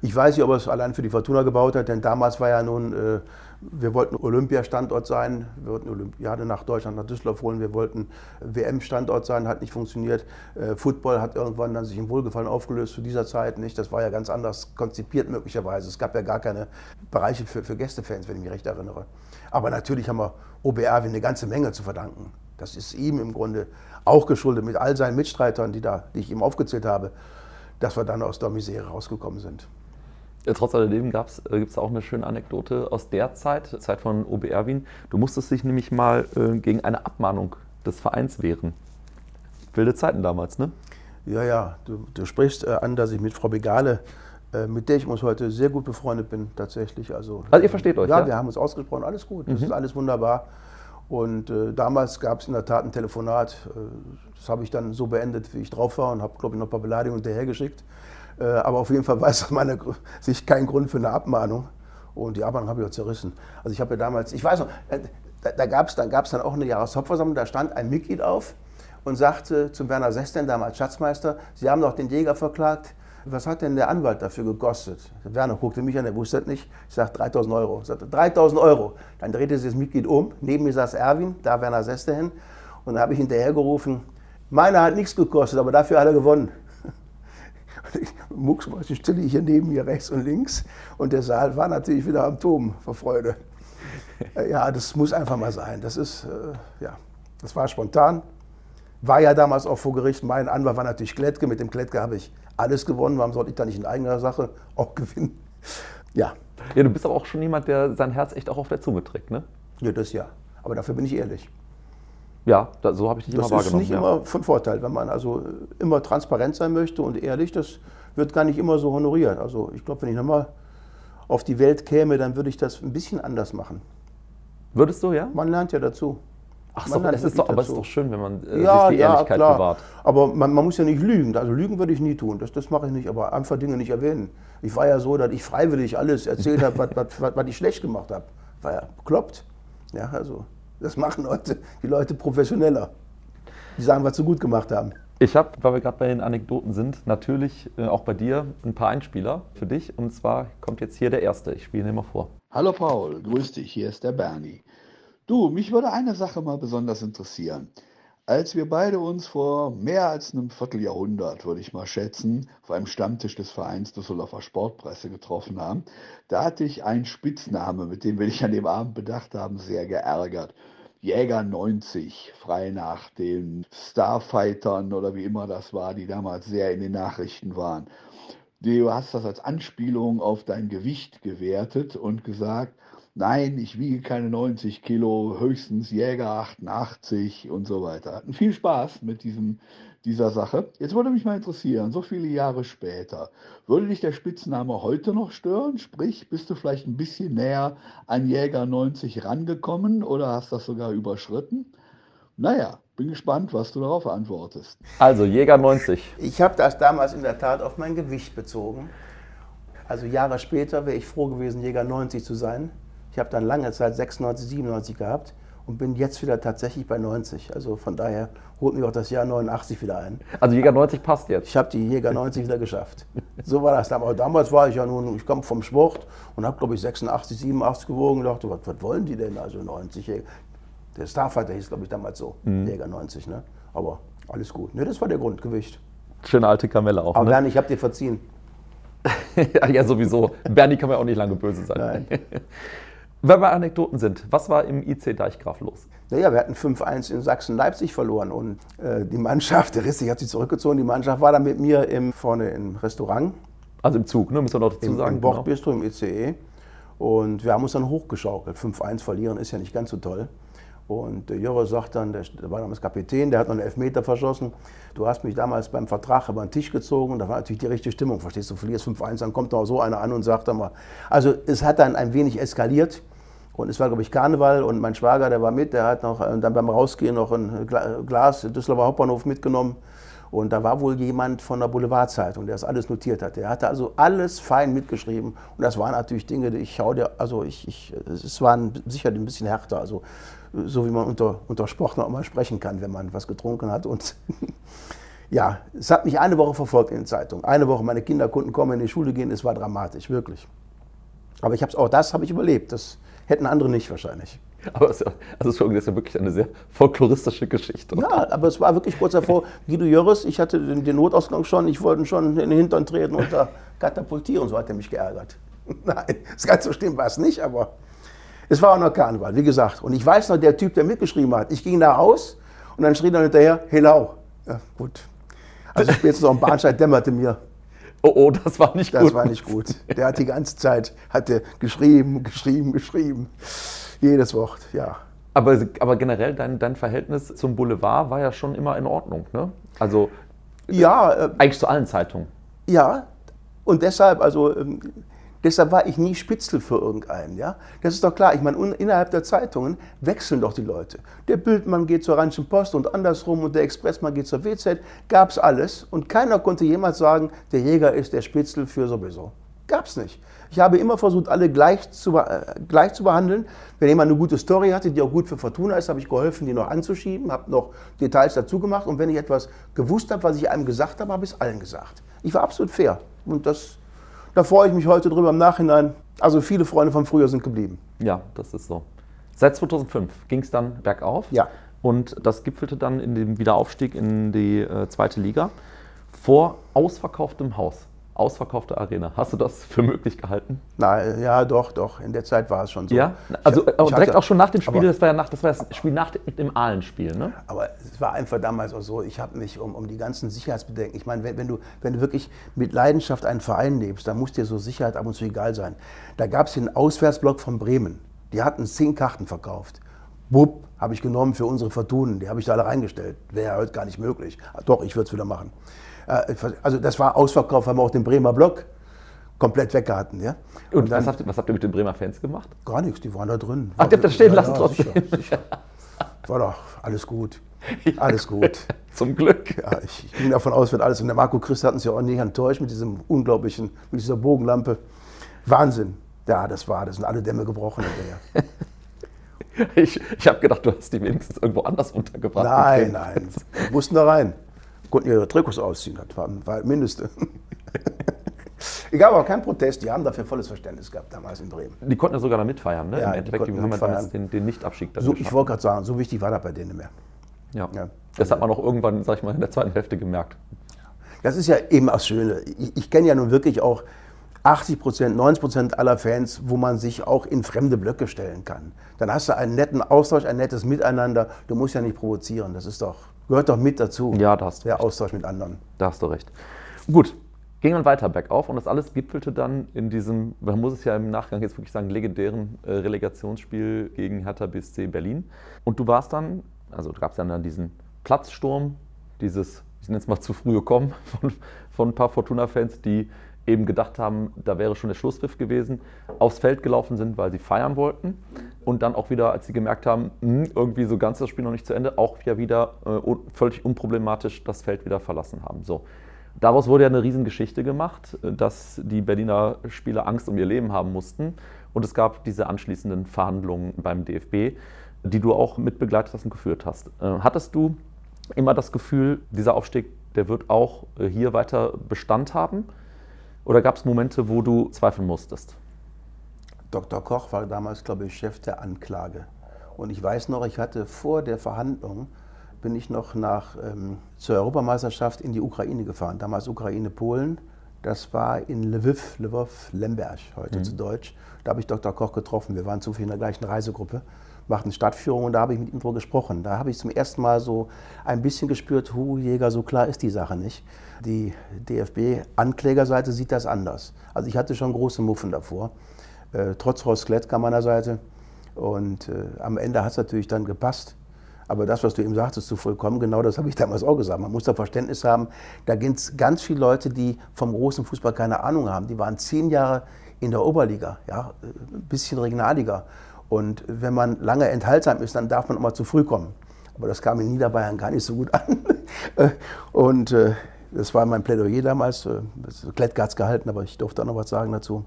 Ich weiß nicht, ob er es allein für die Fortuna gebaut hat, denn damals war ja nun, äh, wir wollten Olympiastandort sein, wir wollten Olympiade nach Deutschland, nach Düsseldorf holen, wir wollten WM-Standort sein, hat nicht funktioniert. Äh, Football hat irgendwann dann sich im Wohlgefallen aufgelöst zu dieser Zeit nicht. Das war ja ganz anders konzipiert möglicherweise. Es gab ja gar keine Bereiche für, für Gästefans, wenn ich mich recht erinnere. Aber natürlich haben wir OBR eine ganze Menge zu verdanken. Das ist ihm im Grunde auch geschuldet mit all seinen Mitstreitern, die, da, die ich ihm aufgezählt habe, dass wir dann aus der Misere rausgekommen sind. Äh, Trotz alledem gibt es auch eine schöne Anekdote aus der Zeit, Zeit von OB Erwin. Du musstest dich nämlich mal äh, gegen eine Abmahnung des Vereins wehren. Wilde Zeiten damals, ne? Ja, ja, du, du sprichst äh, an, dass ich mit Frau Begale, äh, mit der ich uns heute sehr gut befreundet bin, tatsächlich. Also, Also ihr versteht euch, ja? ja? wir haben uns ausgesprochen, alles gut, das ist alles wunderbar. Und äh, damals gab es in der Tat ein Telefonat, äh, das habe ich dann so beendet, wie ich drauf war und habe, glaube ich, noch ein paar Beleidigungen hinterhergeschickt. Äh, aber auf jeden Fall war es aus meiner Sicht kein Grund für eine Abmahnung. Und die Abmahnung habe ich auch zerrissen. Also ich habe ja damals, ich weiß noch, äh, da, da gab es dann, gab's dann auch eine Jahreshauptversammlung, da stand ein Mitglied auf und sagte zum Werner Sesten, damals Schatzmeister, Sie haben doch den Jäger verklagt. Was hat denn der Anwalt dafür gekostet? Werner guckte mich an, der wusste das nicht. Ich sagte 3000 Euro. Ich sagte 3000 Euro. Dann drehte sich das Mitglied um. Neben mir saß Erwin, da Werner Seste hin. Und dann habe ich hinterher gerufen, meiner hat nichts gekostet, aber dafür hat er gewonnen. Mucksmäuschenstille hier neben mir rechts und links. Und der Saal war natürlich wieder am Toben vor Freude. Äh, Ja, das muss einfach mal sein. Das ist, äh, ja, das war spontan. War ja damals auch vor Gericht. Mein Anwalt war natürlich Klettke. Mit dem Klettke habe ich alles gewonnen. Warum sollte ich da nicht in eigener Sache auch gewinnen? Ja, Ja, du bist aber auch schon jemand, der sein Herz echt auch auf der Zunge trägt, ne? ja das ja. Aber dafür bin ich ehrlich. Ja, da, so habe ich dich Das immer ist wahrgenommen. nicht ja. immer von Vorteil, wenn man also immer transparent sein möchte und ehrlich. Das wird gar nicht immer so honoriert. Also ich glaube, wenn ich nochmal auf die Welt käme, dann würde ich das ein bisschen anders machen. Würdest du, ja? Man lernt ja dazu. Ach so, es ist doch, aber es ist doch schön, wenn man äh, Ja, sich die ja, Ehrlichkeit klar. bewahrt. Aber man, man muss ja nicht lügen. Also lügen würde ich nie tun. Das, das mache ich nicht. Aber einfach Dinge nicht erwähnen. Ich war ja so, dass ich freiwillig alles erzählt habe, was, was, was, was ich schlecht gemacht habe. War ja bekloppt. Ja, also das machen Leute, die Leute professioneller. Die sagen, was sie gut gemacht haben. Ich habe, weil wir gerade bei den Anekdoten sind, natürlich äh, auch bei dir ein paar Einspieler für dich. Und zwar kommt jetzt hier der erste. Ich spiele ihn mal vor. Hallo Paul, grüß dich, hier ist der Bernie. Du, mich würde eine Sache mal besonders interessieren. Als wir beide uns vor mehr als einem Vierteljahrhundert, würde ich mal schätzen, auf einem Stammtisch des Vereins Düsseldorfer Sportpresse getroffen haben, da hatte ich einen Spitzname, mit dem wir dich an dem Abend bedacht haben, sehr geärgert. Jäger 90, frei nach den Starfightern oder wie immer das war, die damals sehr in den Nachrichten waren. Du hast das als Anspielung auf dein Gewicht gewertet und gesagt, nein, ich wiege keine 90 Kilo, höchstens Jäger 88 und so weiter. Hatten viel Spaß mit diesem, dieser Sache. Jetzt würde mich mal interessieren, so viele Jahre später, würde dich der Spitzname heute noch stören? Sprich, bist du vielleicht ein bisschen näher an Jäger 90 rangekommen oder hast das sogar überschritten? Naja, bin gespannt, was du darauf antwortest. Also, Jäger 90. Ich habe das damals in der Tat auf mein Gewicht bezogen. Also Jahre später wäre ich froh gewesen, Jäger 90 zu sein. Ich habe dann lange Zeit 96, 97 gehabt und bin jetzt wieder tatsächlich bei 90. Also von daher holt mich auch das Jahr 89 wieder ein. Also, Jäger 90 passt jetzt. Ich habe die Jäger 90 wieder geschafft. So war das damals. Aber damals war ich ja nun, ich komme vom Sport und habe, glaube ich, 86, 87 gewogen und dachte, was, was wollen die denn? Also 90 Jäger. Der Starfighter hieß, glaube ich, damals so, Jäger 90. Ne? Aber Alles gut. Ne, das war der Grundgewicht. Schöne alte Kamelle auch. Aber ne? Bernie, ich habe dir verziehen. ja, sowieso. Bernie kann man auch nicht lange böse sein. Nein. Wenn wir Anekdoten sind, was war im IC Deichgraf los? Naja, wir hatten 5-1 in Sachsen-Leipzig verloren und äh, die Mannschaft, der Rissi hat sich zurückgezogen, die Mannschaft war dann mit mir im, vorne im Restaurant, Also im Zug, ne? müssen wir noch dazu im, sagen. im Bordbistro, im ICE und wir haben uns dann hochgeschaukelt. 5-1 verlieren ist ja nicht ganz so toll. Und der Jörre sagt dann, der, der war damals Kapitän, der hat noch einen Elfmeter verschossen. Du hast mich damals beim Vertrag über den Tisch gezogen. Da war natürlich die richtige Stimmung. Verstehst du, du verlierst 5-1, dann kommt noch so einer an und sagt dann mal. Also es hat dann ein wenig eskaliert. Und es war, glaube ich, Karneval und mein Schwager, der war mit, der hat noch äh, dann beim Rausgehen noch ein Gla- Glas Düsseldorfer Hauptbahnhof mitgenommen. Und da war wohl jemand von der Boulevardzeitung, der das alles notiert hat. Der hatte also alles fein mitgeschrieben. Und das waren natürlich Dinge, die ich schau dir, also ich, ich, es waren sicher ein bisschen härter, also so wie man unter, unter Sportlern auch mal sprechen kann, wenn man was getrunken hat. Und ja, es hat mich eine Woche verfolgt in den Zeitungen. Eine Woche, meine Kinder konnten kommen, in die Schule gehen, es war dramatisch, wirklich. Aber ich hab's, auch das habe ich überlebt. Das hätten andere nicht wahrscheinlich. Aber es ist ja, also Entschuldigung, das ist ja wirklich eine sehr folkloristische Geschichte. Ja, aber es war wirklich kurz davor, Guido Jöris, ich hatte den, den Notausgang schon, ich wollte schon in den Hintern treten und da katapultieren, so hat er mich geärgert. Nein, das ganz so schlimm war es nicht, aber es war auch noch Karneval, wie gesagt. Und ich weiß noch, der Typ, der mitgeschrieben hat, ich ging da raus und dann schrie er hinterher, Helau. Ja, gut. Also spätestens auf dem Bahnsteig dämmerte mir, Oh, oh, das war nicht das gut. war nicht gut. Der hat die ganze Zeit hat der geschrieben, geschrieben, geschrieben. Jedes Wort, ja. Aber, aber generell, dein, dein Verhältnis zum Boulevard war ja schon immer in Ordnung. Ne? Also Ja, äh, eigentlich zu allen Zeitungen. Ja, und deshalb, also ähm, deshalb war ich nie Spitzel für irgendeinen. Ja? Das ist doch klar. Ich meine, innerhalb der Zeitungen wechseln doch die Leute. Der Bildmann geht zur Rheinischen Post und andersrum und der Expressmann geht zur WZ. Gab's alles und keiner konnte jemals sagen, der Jäger ist der Spitzel für sowieso. Gab's nicht. Ich habe immer versucht, alle gleich zu, äh, gleich zu behandeln. Wenn jemand eine gute Story hatte, die auch gut für Fortuna ist, habe ich geholfen, die noch anzuschieben, habe noch Details dazu gemacht. Und wenn ich etwas gewusst habe, was ich einem gesagt habe, habe ich es allen gesagt. Ich war absolut fair. Und das, da freue ich mich heute drüber im Nachhinein. Also viele Freunde von früher sind geblieben. Ja, das ist so. Seit 2005 ging es dann bergauf. Ja. Und das gipfelte dann in dem Wiederaufstieg in die äh, zweite Liga vor ausverkauftem Haus, ausverkaufte Arena. Hast du das für möglich gehalten? Na, äh, ja, doch, doch. In der Zeit war es schon so. Ja? Ich Also äh, ich direkt hatte- auch schon nach dem Spiel, aber- das war ja nach, das, war das Spiel nach dem, Ahlen-Spiel, ne? Aber es war einfach damals auch so, ich habe mich um, um die ganzen Sicherheitsbedenken, ich meine, wenn, wenn, du, wenn du wirklich mit Leidenschaft einen Verein lebst, dann muss dir so Sicherheit ab und zu egal sein. Da gab es den Auswärtsblock von Bremen, die hatten zehn Karten verkauft. Bub, habe ich genommen für unsere Fortunen, die habe ich da alle reingestellt. Wäre ja heute gar nicht möglich. Doch, ich würde es wieder machen. Äh, Also das war Ausverkauf, haben wir auch den Bremer Block komplett weggehalten. Ja? Und, dann was, habt, ihr- was habt ihr mit den Bremer Fans gemacht? gar nichts, die waren da drin. Ach, die habt ihr stehen lassen ja, trotzdem. Sicher, sicher. War doch alles gut. Alles gut. Zum Glück. Ja, ich, ich ging davon aus, wird alles. Und der Marco Christ hat uns ja auch nicht enttäuscht mit diesem unglaublichen, mit dieser Bogenlampe. Wahnsinn. Ja, das war, das sind alle Dämme gebrochen. Ich, ich habe gedacht, du hast die wenigstens irgendwo anders untergebracht. Nein, nein. Wir mussten da rein. Konnten ihre Trikots ausziehen. Das war, war das Mindeste. Ich gab aber keinen Protest. Die haben dafür volles Verständnis gehabt damals in Bremen. Die konnten ja sogar da mitfeiern, ne? Ja, Im die Endeffekt, die, haben jetzt den, den Nichtabstieg dann So, ich wollte gerade sagen, so wichtig war das bei denen nicht mehr. Ja. Ja. Das hat man auch irgendwann, sag ich mal, in der zweiten Hälfte gemerkt. Das ist ja eben das Schöne. Ich, ich kenne ja nun wirklich auch 80 Prozent, 90 Prozent aller Fans, wo man sich auch in fremde Blöcke stellen kann. Dann hast du einen netten Austausch, ein nettes Miteinander. Du musst ja nicht provozieren. Das ist doch, gehört doch mit dazu. Ja, da hast du Der recht. Austausch mit anderen. Da hast du recht. Gut, ging dann weiter bergauf und das alles gipfelte dann in diesem, man muss es ja im Nachgang jetzt wirklich sagen, legendären äh, Relegationsspiel gegen Hertha BSC Berlin. Und du warst dann, also gab es dann, dann diesen Platzsturm, dieses, ich nenne es mal zu frühe Kommen von, von ein paar Fortuna-Fans, die eben gedacht haben, da wäre schon der Schlusspfiff gewesen, aufs Feld gelaufen sind, weil sie feiern wollten und dann auch wieder, als sie gemerkt haben, hm, irgendwie so ganz das Spiel noch nicht zu Ende, auch ja wieder äh, völlig unproblematisch das Feld wieder verlassen haben. So. Daraus wurde ja eine Riesengeschichte gemacht, äh, dass die Berliner Spieler Angst um ihr Leben haben mussten und es gab diese anschließenden Verhandlungen beim DFB, die du auch mitbegleitet hast und geführt hast. Äh, Hattest du immer das Gefühl, dieser Aufstieg, der wird auch hier weiter Bestand haben? Oder gab es Momente, wo du zweifeln musstest? Dr. Koch war damals, glaube ich, Chef der Anklage. Und ich weiß noch, ich hatte vor der Verhandlung bin ich noch nach, ähm, zur Europameisterschaft in die Ukraine gefahren. Damals Ukraine-Polen. Das war in Lviv, Lvov, Lemberg, heute mhm. zu Deutsch. Da habe ich Dr. Koch getroffen. Wir waren zufällig in der gleichen Reisegruppe, machten Stadtführung und da habe ich mit ihm drüber gesprochen. Da habe ich zum ersten Mal so ein bisschen gespürt, hu, Jäger, so klar ist die Sache nicht. Die DFB-Anklägerseite sieht das anders. Also ich hatte schon große Muffen davor, äh, trotz Horst Klettke an meiner Seite. Und äh, am Ende hat es natürlich dann gepasst. Aber das, was du eben sagtest, zu vollkommen genau, das habe ich damals auch gesagt. Man muss da Verständnis haben. Da gibt es ganz viele Leute, die vom großen Fußball keine Ahnung haben. Die waren zehn Jahre in der Oberliga, ja, ein bisschen Regionalliga. Und wenn man lange enthaltsam ist, dann darf man auch mal zu früh kommen. Aber das kam in Niederbayern gar nicht so gut an. Und äh, das war mein Plädoyer damals. Äh, es gehalten, aber ich durfte auch noch was sagen dazu.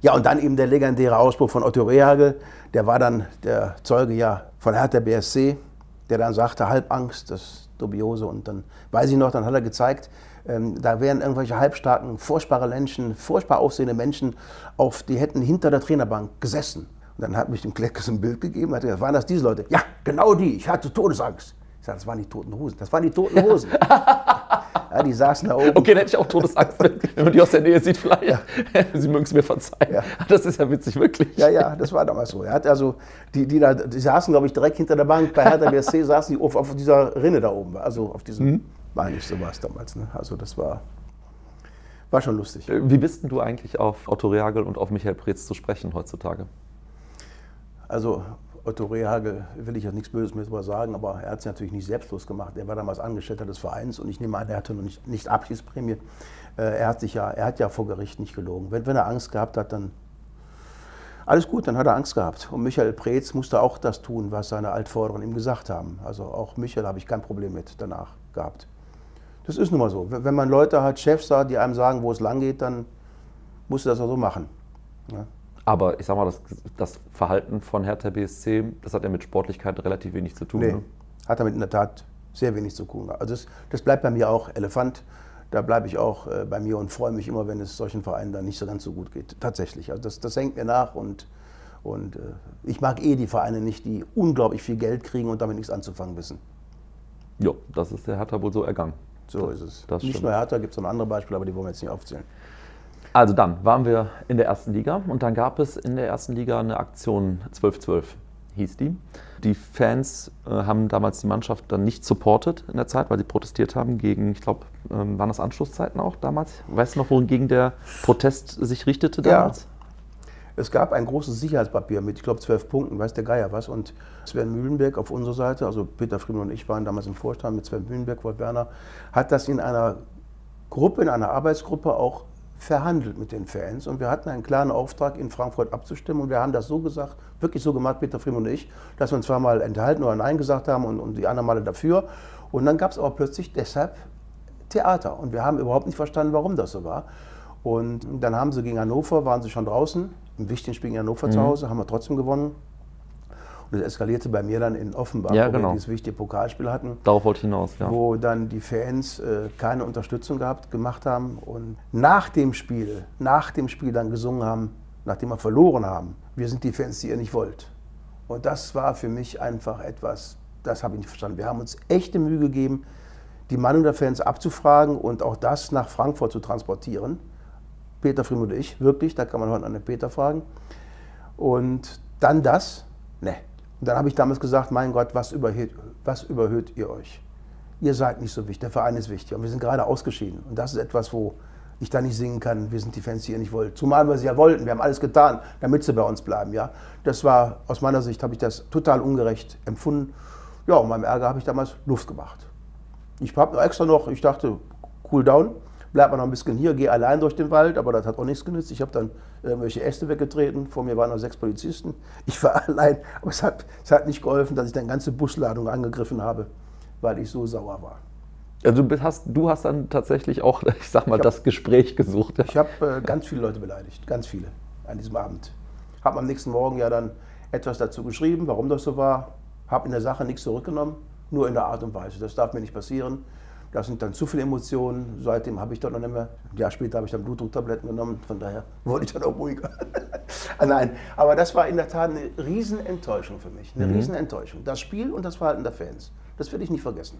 Ja, und dann eben der legendäre Ausspruch von Otto Rehagel. Der war dann der Zeuge ja von Hertha BSC der dann sagte, Halbangst, das dubiose. Und dann weiß ich noch, dann hat er gezeigt, ähm, da wären irgendwelche halbstarken, furchtbare Menschen, furchtbar aussehende Menschen, auf, die hätten hinter der Trainerbank gesessen. Dann hat mich dem Kleckes ein Bild gegeben, hat gesagt, waren das diese Leute? Ja, genau die, ich hatte Todesangst. Ich sage, das waren die toten Hosen. Das waren die toten Hosen. Ja, die saßen da oben. Okay, dann hätte ich auch Todesangst, wenn, wenn man die aus der Nähe sieht, vielleicht. Ja. Sie mögen es mir verzeihen. Ja. Das ist ja witzig, wirklich. Ja, ja, das war damals so. Er hat also, die, die, da, die saßen, glaube ich, direkt hinter der Bank. Bei Hertha BSC saßen die auf, auf dieser Rinne da oben. Also auf diesem, mhm. meine ich, so war es damals. Ne? Also das war, war schon lustig. Äh, wie bist denn du eigentlich auf Otto Reagel und auf Michael Preetz zu sprechen heutzutage? Also Otto Rehagel will ich ja nichts Böses mehr darüber sagen, aber er hat es natürlich nicht selbstlos gemacht. Er war damals Angestellter des Vereins und ich nehme an, er hatte noch nicht, nicht Abschiedsprämie. Äh, er, hat sich ja, er hat ja vor Gericht nicht gelogen. Wenn, wenn er Angst gehabt hat, dann alles gut, dann hat er Angst gehabt. Und Michael Preetz musste auch das tun, was seine Altvorderen ihm gesagt haben. Also auch Michael habe ich kein Problem mit danach gehabt. Das ist nun mal so. Wenn man Leute hat, Chefs hat, die einem sagen, wo es lang geht, dann musst du das auch so machen. Ja. Aber ich sag mal, das, das, Verhalten von Hertha BSC, das hat ja mit Sportlichkeit relativ wenig zu tun. Nee, ne? hat damit in der Tat sehr wenig zu tun. Also das, das bleibt bei mir auch Elefant. Da bleibe ich auch äh, bei mir und freue mich immer, wenn es solchen Vereinen dann nicht so ganz so gut geht. Tatsächlich. Also das, das hängt mir nach und, und äh, ich mag eh die Vereine nicht, die unglaublich viel Geld kriegen und damit nichts anzufangen wissen. Ja, das ist der Hertha wohl so ergangen. So das, ist es. nicht nur Hertha, gibt es noch andere Beispiele, aber die wollen wir jetzt nicht aufzählen. Also dann waren wir in der ersten Liga und dann gab es in der ersten Liga eine Aktion 1212 hieß die. Die Fans äh, haben damals die Mannschaft dann nicht supportet in der Zeit, weil sie protestiert haben gegen, ich glaube, ähm, waren das Anschlusszeiten auch damals? Weißt du noch, wohin der Protest sich richtete damals? Ja. Es gab ein großes Sicherheitspapier mit, ich glaube, zwölf Punkten, weiß der Geier was. Und Sven Mühlenberg auf unserer Seite, also Peter Friemann und ich waren damals im Vorstand mit Sven Mühlenberg, Wort Werner, hat das in einer Gruppe, in einer Arbeitsgruppe auch verhandelt mit den Fans und wir hatten einen klaren Auftrag, in Frankfurt abzustimmen und wir haben das so gesagt, wirklich so gemacht, Peter Friemann und ich, dass wir uns zweimal enthalten oder Nein gesagt haben und, und die anderen Male dafür. Und dann gab es aber plötzlich deshalb Theater und wir haben überhaupt nicht verstanden, warum das so war. Und dann haben sie gegen Hannover, waren sie schon draußen, im wichtigen Spiel in Hannover mhm. zu Hause, haben wir trotzdem gewonnen. Und das eskalierte bei mir dann in Offenbach, ja, genau. wo wir dieses wichtige Pokalspiel hatten. Darauf wollte ich hinaus, ja. Wo dann die Fans äh, keine Unterstützung gehabt, gemacht haben und nach dem Spiel, nach dem Spiel dann gesungen haben, nachdem wir verloren haben, wir sind die Fans, die ihr nicht wollt. Und das war für mich einfach etwas, das habe ich nicht verstanden. Wir haben uns echte Mühe gegeben, die Meinung der Fans abzufragen und auch das nach Frankfurt zu transportieren. Peter Friem und ich, wirklich, da kann man heute an den Peter fragen. Und dann das, ne, und dann habe ich damals gesagt, mein Gott, was überhöht, was überhöht ihr euch? Ihr seid nicht so wichtig, der Verein ist wichtig. Und wir sind gerade ausgeschieden. Und das ist etwas, wo ich da nicht singen kann, wir sind die Fans, die ihr nicht wollt. Zumal wir sie ja wollten. Wir haben alles getan, damit sie bei uns bleiben. Ja? Das war, aus meiner Sicht, habe ich das total ungerecht empfunden. Ja, und meinem Ärger habe ich damals Luft gemacht. Ich habe extra noch, ich dachte, cool down bleib mal noch ein bisschen hier, geh allein durch den Wald, aber das hat auch nichts genützt. Ich habe dann irgendwelche Äste weggetreten, vor mir waren noch sechs Polizisten. Ich war allein, aber es hat, es hat nicht geholfen, dass ich dann ganze Busladung angegriffen habe, weil ich so sauer war. Also du hast, du hast dann tatsächlich auch, ich sag mal, ich hab, das Gespräch gesucht. Ja. Ich habe äh, ganz viele Leute beleidigt, ganz viele an diesem Abend. Habe am nächsten Morgen ja dann etwas dazu geschrieben, warum das so war. Habe in der Sache nichts zurückgenommen, nur in der Art und Weise. Das darf mir nicht passieren. Das sind dann zu viele Emotionen. Seitdem habe ich dann noch nicht mehr. Ein Jahr später habe ich dann Blutdrucktabletten genommen. Von daher wurde ich dann auch ruhiger. Nein, aber das war in der Tat eine Riesenenttäuschung für mich. Eine mhm. Riesenenttäuschung. Das Spiel und das Verhalten der Fans. Das werde ich nicht vergessen.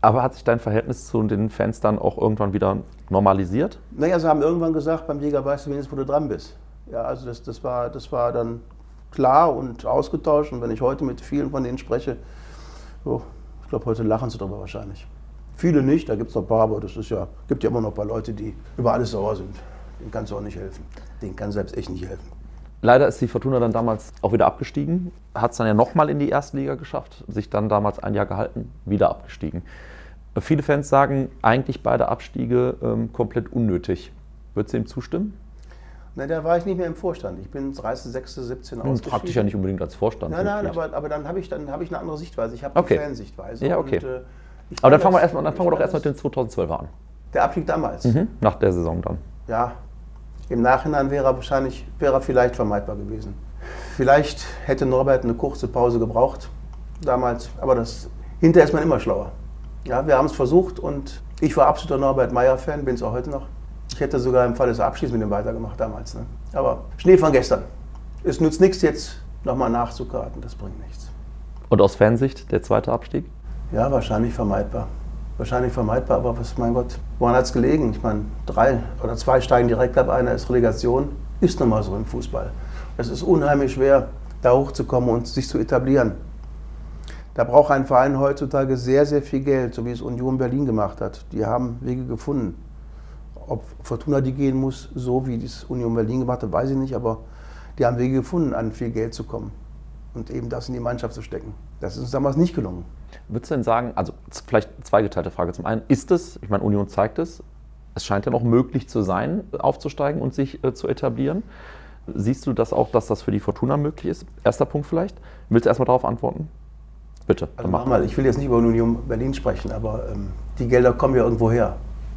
Aber hat sich dein Verhältnis zu den Fans dann auch irgendwann wieder normalisiert? Naja, sie haben irgendwann gesagt, beim Jäger weißt du wenigstens, wo du dran bist. Ja, also das, das, war, das war dann klar und ausgetauscht. Und wenn ich heute mit vielen von denen spreche, so, ich glaube, heute lachen sie darüber wahrscheinlich. Viele nicht, da gibt es noch ein paar, aber das ist ja, gibt ja immer noch ein paar Leute, die über alles sauer sind. Denen kannst du auch nicht helfen. Denen kann selbst echt nicht helfen. Leider ist die Fortuna dann damals auch wieder abgestiegen, hat es dann ja nochmal in die erste Liga geschafft, sich dann damals ein Jahr gehalten, wieder abgestiegen. Viele Fans sagen, eigentlich beide Abstiege ähm, komplett unnötig. Würdest du ihm zustimmen? Nein, da war ich nicht mehr im Vorstand. Ich bin 30.06.17 ausgeschieden. Frag dich ja nicht unbedingt als Vorstand. Nein, nein, aber, aber, dann habe ich, hab ich eine andere Sichtweise. Ich habe okay. eine Fansichtweise. Ja, okay. Und, äh, aber dann fangen, wir erst mal, dann fangen wir doch erstmal mit den 2012er an. Der Abstieg damals? Mhm, nach der Saison dann. Ja, im Nachhinein wäre er wahrscheinlich, wäre er vielleicht vermeidbar gewesen. Vielleicht hätte Norbert eine kurze Pause gebraucht damals, aber das, hinterher ist man immer schlauer. Ja, wir haben es versucht und ich war absoluter Norbert Meyer-Fan, bin es auch heute noch. Ich hätte sogar im Fall des Abschieds mit ihm weitergemacht damals. Ne? Aber Schnee von gestern. Es nützt nichts jetzt nochmal nachzukarten, das bringt nichts. Und aus Fansicht der zweite Abstieg? Ja, wahrscheinlich vermeidbar. Wahrscheinlich vermeidbar, aber was, mein Gott, woran hat es gelegen? Ich meine, drei oder zwei steigen direkt ab, einer ist Relegation. Ist nun mal so im Fußball. Es ist unheimlich schwer, da hochzukommen und sich zu etablieren. Da braucht ein Verein heutzutage sehr, sehr viel Geld, so wie es Union Berlin gemacht hat. Die haben Wege gefunden. Ob Fortuna die gehen muss, so wie das Union Berlin gemacht hat, weiß ich nicht, aber die haben Wege gefunden, an viel Geld zu kommen und eben das in die Mannschaft zu stecken. Das ist uns damals nicht gelungen. Würdest du denn sagen, also vielleicht zweigeteilte Frage. Zum einen, ist es, ich meine, Union zeigt es, es scheint ja noch möglich zu sein, aufzusteigen und sich äh, zu etablieren. Siehst du das auch, dass das für die Fortuna möglich ist? Erster Punkt vielleicht. Willst du erstmal darauf antworten? Bitte. Also mach mal, ich will jetzt nicht über Union Berlin sprechen, aber ähm, die Gelder kommen ja irgendwo her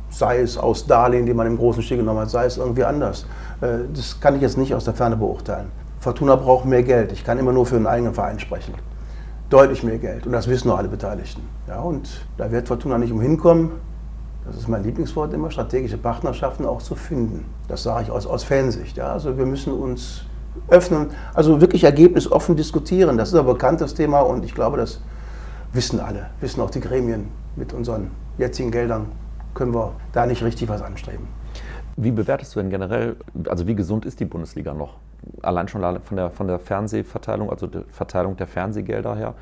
sei es aus Darlehen, die man im großen Stil genommen hat, sei es irgendwie anders. Äh, das kann ich jetzt nicht aus der Ferne beurteilen. Fortuna braucht mehr Geld. Ich kann immer nur für einen eigenen Verein sprechen. Deutlich mehr Geld. Und das wissen nur alle Beteiligten. Ja, und da wird Fortuna nicht umhin kommen, das ist mein Lieblingswort immer, strategische Partnerschaften auch zu finden. Das sage ich aus, aus Fansicht. Ja. Also wir müssen uns öffnen, also wirklich ergebnisoffen diskutieren. Das ist ein bekanntes Thema und ich glaube, das wissen alle, wissen auch die Gremien mit unseren jetzigen Geldern können wir da nicht richtig was anstreben. Wie bewertest du denn generell, also wie gesund ist die Bundesliga noch? Allein schon von der, von der Fernsehverteilung, also der Verteilung der Fernsehgelder her.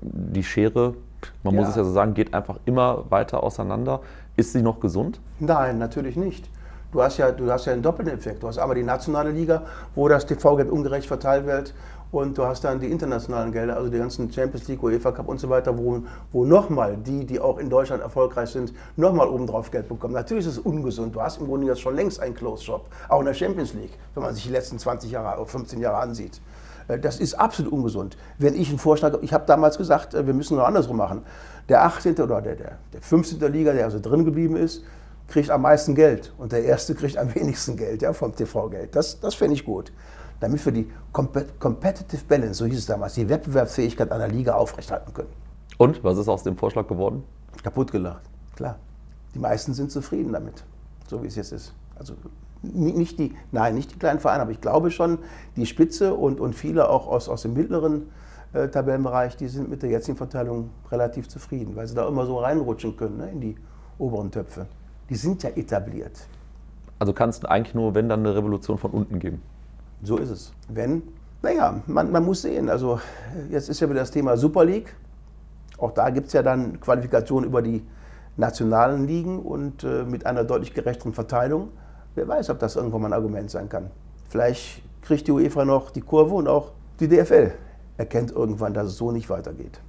Die Schere, man ja. muss es ja so sagen, geht einfach immer weiter auseinander. Ist sie noch gesund? Nein, natürlich nicht. Du hast ja, du hast ja einen doppelten Effekt. Du hast einmal die nationale Liga, wo das TV-Geld ungerecht verteilt wird und du hast dann die internationalen Gelder, also die ganzen Champions League, UEFA Cup und so weiter, wo, wo nochmal die, die auch in Deutschland erfolgreich sind, nochmal obendrauf Geld bekommen. Natürlich ist es ungesund. Du hast im Grunde jetzt schon längst einen Close Shop, auch in der Champions League, wenn man sich die letzten 20 Jahre oder 15 Jahre ansieht. Äh, das ist absolut ungesund. Wenn ich einen Vorschlag, ich habe damals gesagt, äh, wir müssen noch andersrum machen. Der 18. oder der, der, der 15. Liga, der also drin geblieben ist, kriegt am meisten Geld und der erste kriegt am wenigsten Geld ja, vom TV-Geld. Das, das fände ich gut damit wir die Competitive Balance, so hieß es damals, die Wettbewerbsfähigkeit einer Liga aufrechthalten können. Und was ist aus dem Vorschlag geworden? Kaputt gelacht, klar. Die meisten sind zufrieden damit, so wie es jetzt ist. Also nicht die, nein, nicht die kleinen Vereine, aber ich glaube schon, die Spitze und, und viele auch aus, aus dem mittleren äh, Tabellenbereich, die sind mit der jetzigen Verteilung relativ zufrieden, weil sie da immer so reinrutschen können ne, in die oberen Töpfe. Die sind ja etabliert. Also kann es eigentlich nur, wenn dann eine Revolution von unten geben? So ist es. Wenn, naja, man, man muss sehen. Also jetzt ist ja wieder das Thema Super League. Auch da gibt es ja dann Qualifikationen über die nationalen Ligen und äh, mit einer deutlich gerechteren Verteilung. Wer weiß, ob das irgendwann mal ein Argument sein kann. Vielleicht kriegt die UEFA noch die Kurve und auch die DFL erkennt irgendwann, dass es so nicht weitergeht.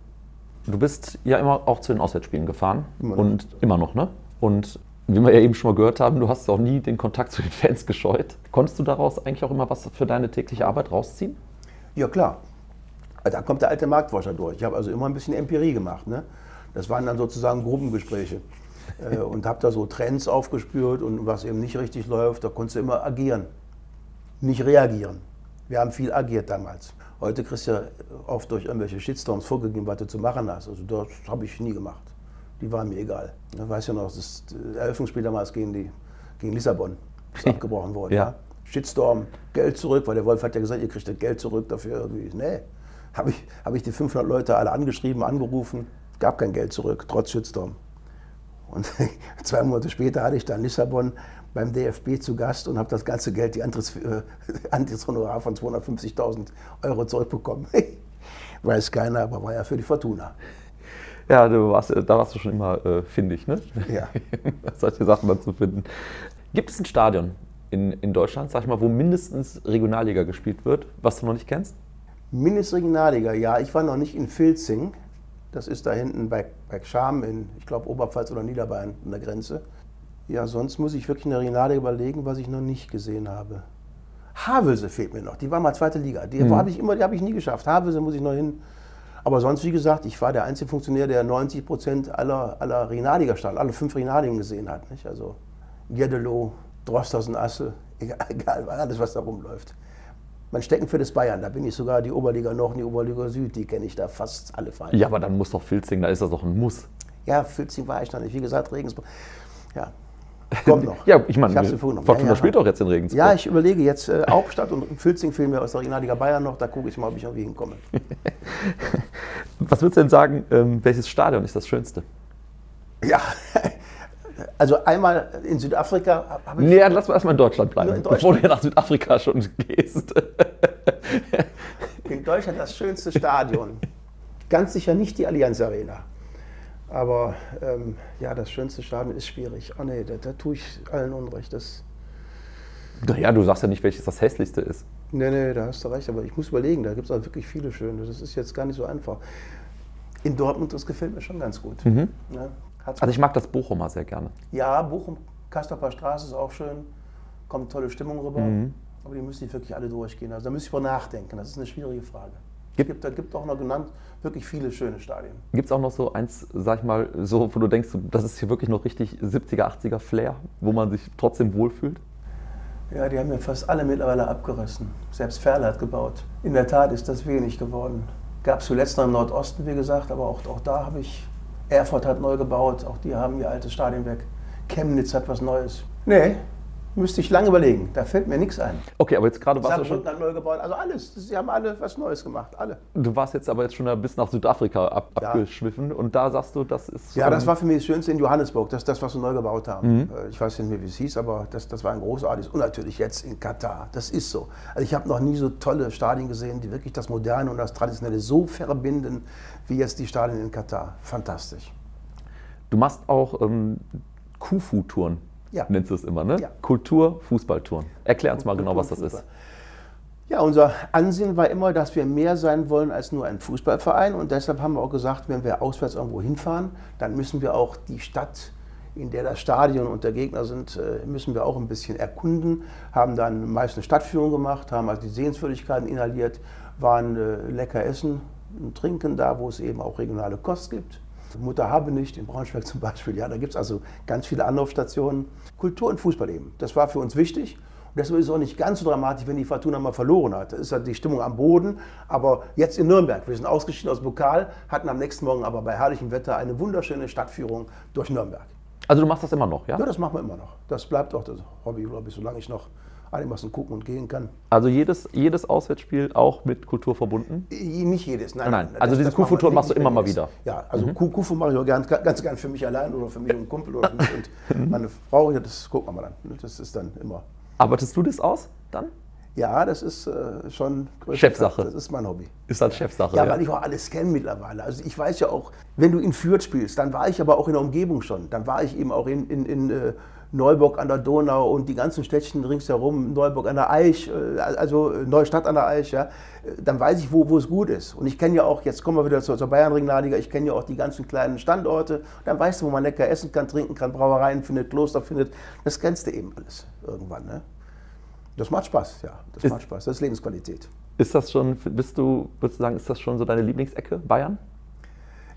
Du bist ja immer auch zu den Auswärtsspielen gefahren immer und immer noch, ne? Und wie wir ja eben schon mal gehört haben, du hast auch nie den Kontakt zu den Fans gescheut. Konntest du daraus eigentlich auch immer was für deine tägliche Arbeit rausziehen? Ja, klar. Da kommt der alte Marktforscher durch. Ich habe also immer ein bisschen Empirie gemacht. Ne? Das waren dann sozusagen Gruppengespräche. äh, und habe da so Trends aufgespürt und was eben nicht richtig läuft, da konntest du immer agieren. Nicht reagieren. Wir haben viel agiert damals. Heute kriegst du ja oft durch irgendwelche Shitstorms vorgegeben, was du zu machen hast. Also das habe ich nie gemacht die waren mir egal. Ich weiß ja noch, das Eröffnungsspiel damals gegen, die, gegen Lissabon ist abgebrochen worden. Ja. ja. Shitstorm, Geld zurück, weil der Wolf hat ja gesagt, ihr kriegt das Geld zurück dafür. Irgendwie. Nee, habe ich, hab ich die 500 Leute alle angeschrieben, angerufen, Gab kein Geld zurück, trotz Shitstorm. Und zwei Monate später hatte ich dann Lissabon beim DFB zu Gast und habe das ganze Geld, die Antritts, äh, Antrittshonorar von 250.000 Euro zurückbekommen. Weiß keiner, aber war ja für die Fortuna. Ja, du warst, da warst du schon immer äh, findig, ne? Ja. Solche Sachen dann zu finden. Gibt es ein Stadion in, in Deutschland, sag ich mal, wo mindestens Regionalliga gespielt wird, was du noch nicht kennst? Mindestregionalliga, ja. Ich war noch nicht in Filzing. Das ist da hinten bei, bei Scham in, ich glaube, Oberpfalz oder Niederbayern an der Grenze. Ja, sonst muss ich wirklich in der Regionalliga überlegen, was ich noch nicht gesehen habe. Havelse fehlt mir noch. Die war mal zweite Liga. Die Mhm. habe ich immer, die habe ich nie geschafft. Havelse muss ich noch hin. Aber sonst, wie gesagt, ich war der einzige Funktionär, der 90 Prozent aller, aller Regionalliga-Stadien, alle fünf Regionalligen gesehen hat. Nicht? Also Jeddelo, Drostersen, Asse, egal, egal, alles, was da rumläuft. Mein Steckenpferd ist Bayern. Da bin ich sogar die Oberliga Nord und die Oberliga Süd. Die kenne ich da fast alle Vereine. Ja, aber dann muss doch Filzing, da ist das doch ein Muss. Ja, Filzing war ich noch nicht. Wie gesagt, Regensburg. Ja, kommt noch. Ja, ich meine, gefunden. Fortuna Ja, ja. spielt doch jetzt in Regensburg. Ja, ich überlege jetzt äh, Hauptstadt und Filzing fehlen mir aus der Regionalliga Bayern noch. Da gucke ich mal, ob ich irgendwie hinkomme. Was würdest du denn sagen, ähm, welches Stadion ist das schönste? Ja, also einmal in Südafrika habe ich. Nee, lass mal erstmal in Deutschland bleiben, in bevor du ja nach Südafrika schon gehst. In Deutschland das schönste Stadion. Ganz sicher nicht die Allianz Arena. Aber ähm, ja, das schönste Stadion ist schwierig. Oh nee, da, da tue ich allen Unrecht. Das, Naja, du sagst ja nicht, welches das hässlichste ist. nee, nee, da hast du recht. Aber ich muss überlegen, da gibt es auch wirklich viele schöne. Das ist jetzt gar nicht so einfach. In Dortmund, das gefällt mir schon ganz gut. Ne? Hat's Also ich mag das Bochumer sehr gerne. Ja, Bochum, Kastorper Straße ist auch schön, kommt tolle Stimmung rüber. Mhm. Aber die müssen nicht wirklich alle durchgehen. Also da müsste ich mal nachdenken. Das ist eine schwierige Frage. Gibt- gibt, da gibt auch noch genannt wirklich viele schöne Stadien. Gibt es auch noch so eins, sag ich mal, so, wo du denkst, das ist hier wirklich noch richtig 70er, 80er Flair, wo man sich trotzdem wohlfühlt? Ja, die haben ja fast alle mittlerweile abgerissen. Selbst Ferl hat gebaut. In der Tat ist das wenig geworden. Gab es zuletzt noch im Nordosten, wie gesagt, aber auch, auch da habe ich. Erfurt hat neu gebaut, auch die haben ihr altes Stadion weg. Chemnitz hat was Neues. Nee, müsste ich lange überlegen. Da fällt mir nichts ein. Okay, aber jetzt gerade warst du schon, neu gebaut, also alles. Sie haben alle was Neues gemacht, alle. du warst jetzt aber jetzt schon bis nach Südafrika ab, Ja. abgeschwiffen und da sagst du, das ist. Ja, das war für mich das Schönste in Johannesburg, das, das was sie neu gebaut haben. Äh, Ich weiß nicht mehr, wie es hieß, aber das, das war ein großartiges. Und natürlich jetzt in Katar, das ist so. Also ich habe noch nie so tolle Stadien gesehen, die wirklich das Moderne und das Traditionelle so verbinden, wie jetzt die Stadien in Katar. Fantastisch. Du machst auch ähm, Kufu-Touren, Ja. nennst du es immer, ne? Ja. Kultur-Fußballtouren. Erklär uns mal genau, was das ist. Ja, unser Ansehen war immer, dass wir mehr sein wollen als nur ein Fußballverein. Und deshalb haben wir auch gesagt, wenn wir auswärts irgendwo hinfahren, dann müssen wir auch die Stadt, in der das Stadion und der Gegner sind, äh, müssen wir auch ein bisschen erkunden. Haben dann meist eine Stadtführung gemacht, haben also die Sehenswürdigkeiten inhaliert, waren äh, lecker essen und trinken da, wo es eben auch regionale Kost gibt. Mutter habe nicht, in Braunschweig zum Beispiel. Ja, da gibt es also ganz viele Anlaufstationen. Kultur und Fußball eben. Das war für uns wichtig. Und deshalb ist es auch nicht ganz so dramatisch, wenn die Fortuna mal verloren hat. Da ist halt die Stimmung am Boden. Aber jetzt in Nürnberg, wir sind ausgeschieden aus dem Pokal, hatten am nächsten Morgen aber bei herrlichem Wetter eine wunderschöne Stadtführung durch Nürnberg. Also du machst das immer noch, ja? Ja, das machen wir immer noch. Das bleibt auch das Hobby, glaube ich, solange ich noch einigermaßen gucken und gehen kann. Also jedes, jedes Auswärtsspiel auch mit Kultur verbunden? Nicht jedes, nein. Nein, also diese machen wir Kufu-Tour machst du immer mal wieder. Ja, also mhm. Kufu mache ich auch gern, ganz gern für mich allein oder für mich und einen Kumpel oder für mich und meine Frau. Ja, das gucken wir mal dann. Das ist dann immer. Arbeitest du das aus dann? Ja, das ist äh, schon Chefsache. Das ist mein Hobby. Ist halt Chefsache. Ja, weil ich auch alles kenne mittlerweile. Also ich weiß ja auch, wenn du in Fürth spielst, dann war ich aber auch in der Umgebung schon. Dann war ich eben auch in, in, in äh, Neuburg an der Donau und die ganzen Städtchen ringsherum, Neuburg an der Eich, äh, also äh, Neustadt an der Eich, ja. Äh, Dann weiß ich, wo, wo es gut ist. Und ich kenne ja auch, jetzt kommen wir wieder zur, zur Bayern-Regionalliga, ich kenne ja auch die ganzen kleinen Standorte. Dann weißt du, wo man lecker essen kann, trinken kann, Brauereien findet, Kloster findet. Das kennst du eben alles irgendwann, ne? Das macht Spaß, ja. Das Ist- macht Spaß. Das ist Lebensqualität. Ist das schon, bist du, würdest du sagen, ist das schon so deine Lieblingsecke, Bayern?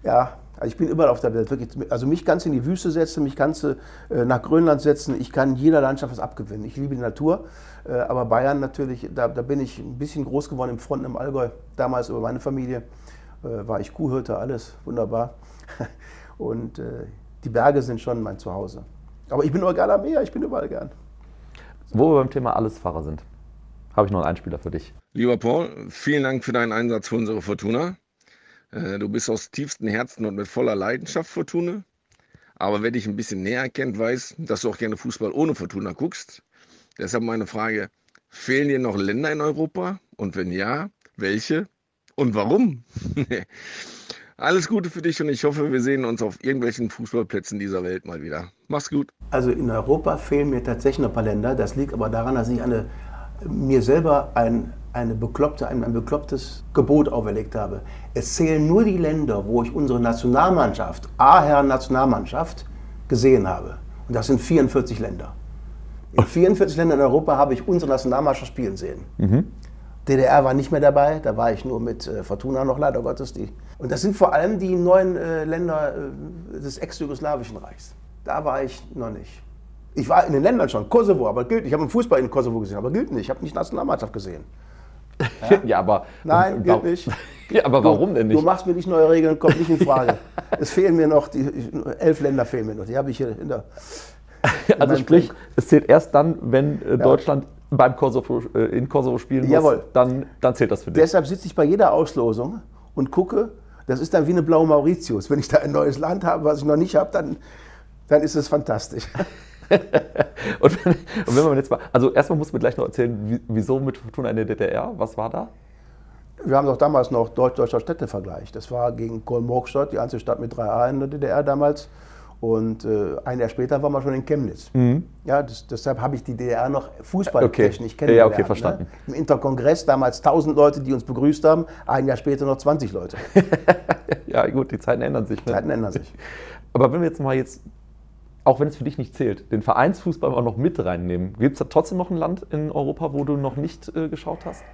Ja, also ich bin überall auf der Welt. Wirklich. Also mich du in die Wüste setzen, mich du äh, nach Grönland setzen. Ich kann jeder Landschaft was abgewinnen. Ich liebe die Natur. Äh, aber Bayern natürlich, da, da bin ich ein bisschen groß geworden im Front im Allgäu. Damals über meine Familie äh, war ich Kuhhirte, alles wunderbar. Und äh, die Berge sind schon mein Zuhause. Aber ich bin am Meer, ich bin überall gern. Wo wir beim Thema Allesfahrer sind, habe ich noch einen Einspieler für dich. Lieber Paul, vielen Dank für deinen Einsatz für unsere Fortuna. Äh, Du bist aus tiefstem Herzen und mit voller Leidenschaft Fortuna. Aber wer dich ein bisschen näher kennt, weiß, dass du auch gerne Fußball ohne Fortuna guckst. Deshalb meine Frage, fehlen dir noch Länder in Europa? Und wenn ja, welche? Und warum? Alles Gute für dich und ich hoffe, wir sehen uns auf irgendwelchen Fußballplätzen dieser Welt mal wieder. Mach's gut. Also in Europa fehlen mir tatsächlich noch ein paar Länder. Das liegt aber daran, dass ich eine, mir selber ein, eine bekloppte, ein, ein beklopptes Gebot auferlegt habe. Es zählen nur die Länder, wo ich unsere Nationalmannschaft, A-Herren-Nationalmannschaft, gesehen habe. Und das sind 44 Länder. In 44 Ländern in Europa habe ich unsere Nationalmannschaft spielen sehen. DDR war nicht mehr dabei, da war ich nur mit äh, Fortuna noch leider Gottes. Die. Und das sind vor allem die neuen äh, Länder äh, des ex-jugoslawischen Reichs. Da war ich noch nicht. Ich war in den Ländern schon, Kosovo, aber gilt nicht. Ich habe einen Fußball in Kosovo gesehen, aber gilt nicht. Ich habe nicht Nationalmannschaft gesehen. Ja, aber. Nein, gilt nicht. Ja, aber warum denn Du nicht? machst mir nicht neue Regeln, kommt nicht in Frage. es fehlen mir noch, die elf Länder fehlen mir noch. Die habe ich hier in der. Also meinem sprich, es zählt erst dann, wenn äh, Deutschland beim Kosovo, äh, in Kosovo spielen muss, Jawohl. Dann, dann zählt das für dich. Deshalb sitze ich bei jeder Auslosung und gucke, das ist dann wie eine blaue Mauritius. Wenn ich da ein neues Land habe, was ich noch nicht habe, dann, dann ist es fantastisch. Und wenn, und wenn man jetzt mal, also erstmal muss man gleich noch erzählen, wie, wieso mit Fortuna in der DDR? Was war da? Wir haben doch damals noch Deutsch-Deutscher Städtevergleich. Das war gegen Kolmogstadt, die einzige Stadt mit 3a in der DDR damals. Und äh, ein Jahr später waren wir schon in Chemnitz. Ja, das, deshalb habe ich die DDR noch fußballtechnisch Mhm. Okay. kennengelernt. Ja, okay, verstanden. Ne? Im Interkongress damals 1000 Leute, die uns begrüßt haben. Ein Jahr später noch 20 Leute. Ja, gut, die Zeiten ändern sich. Ne? Zeiten ändern sich. Aber wenn wir jetzt mal jetzt, auch wenn es für dich nicht zählt, den Vereinsfußball mal noch mit reinnehmen, gibt es da trotzdem noch ein Land in Europa, wo du noch nicht äh, geschaut hast?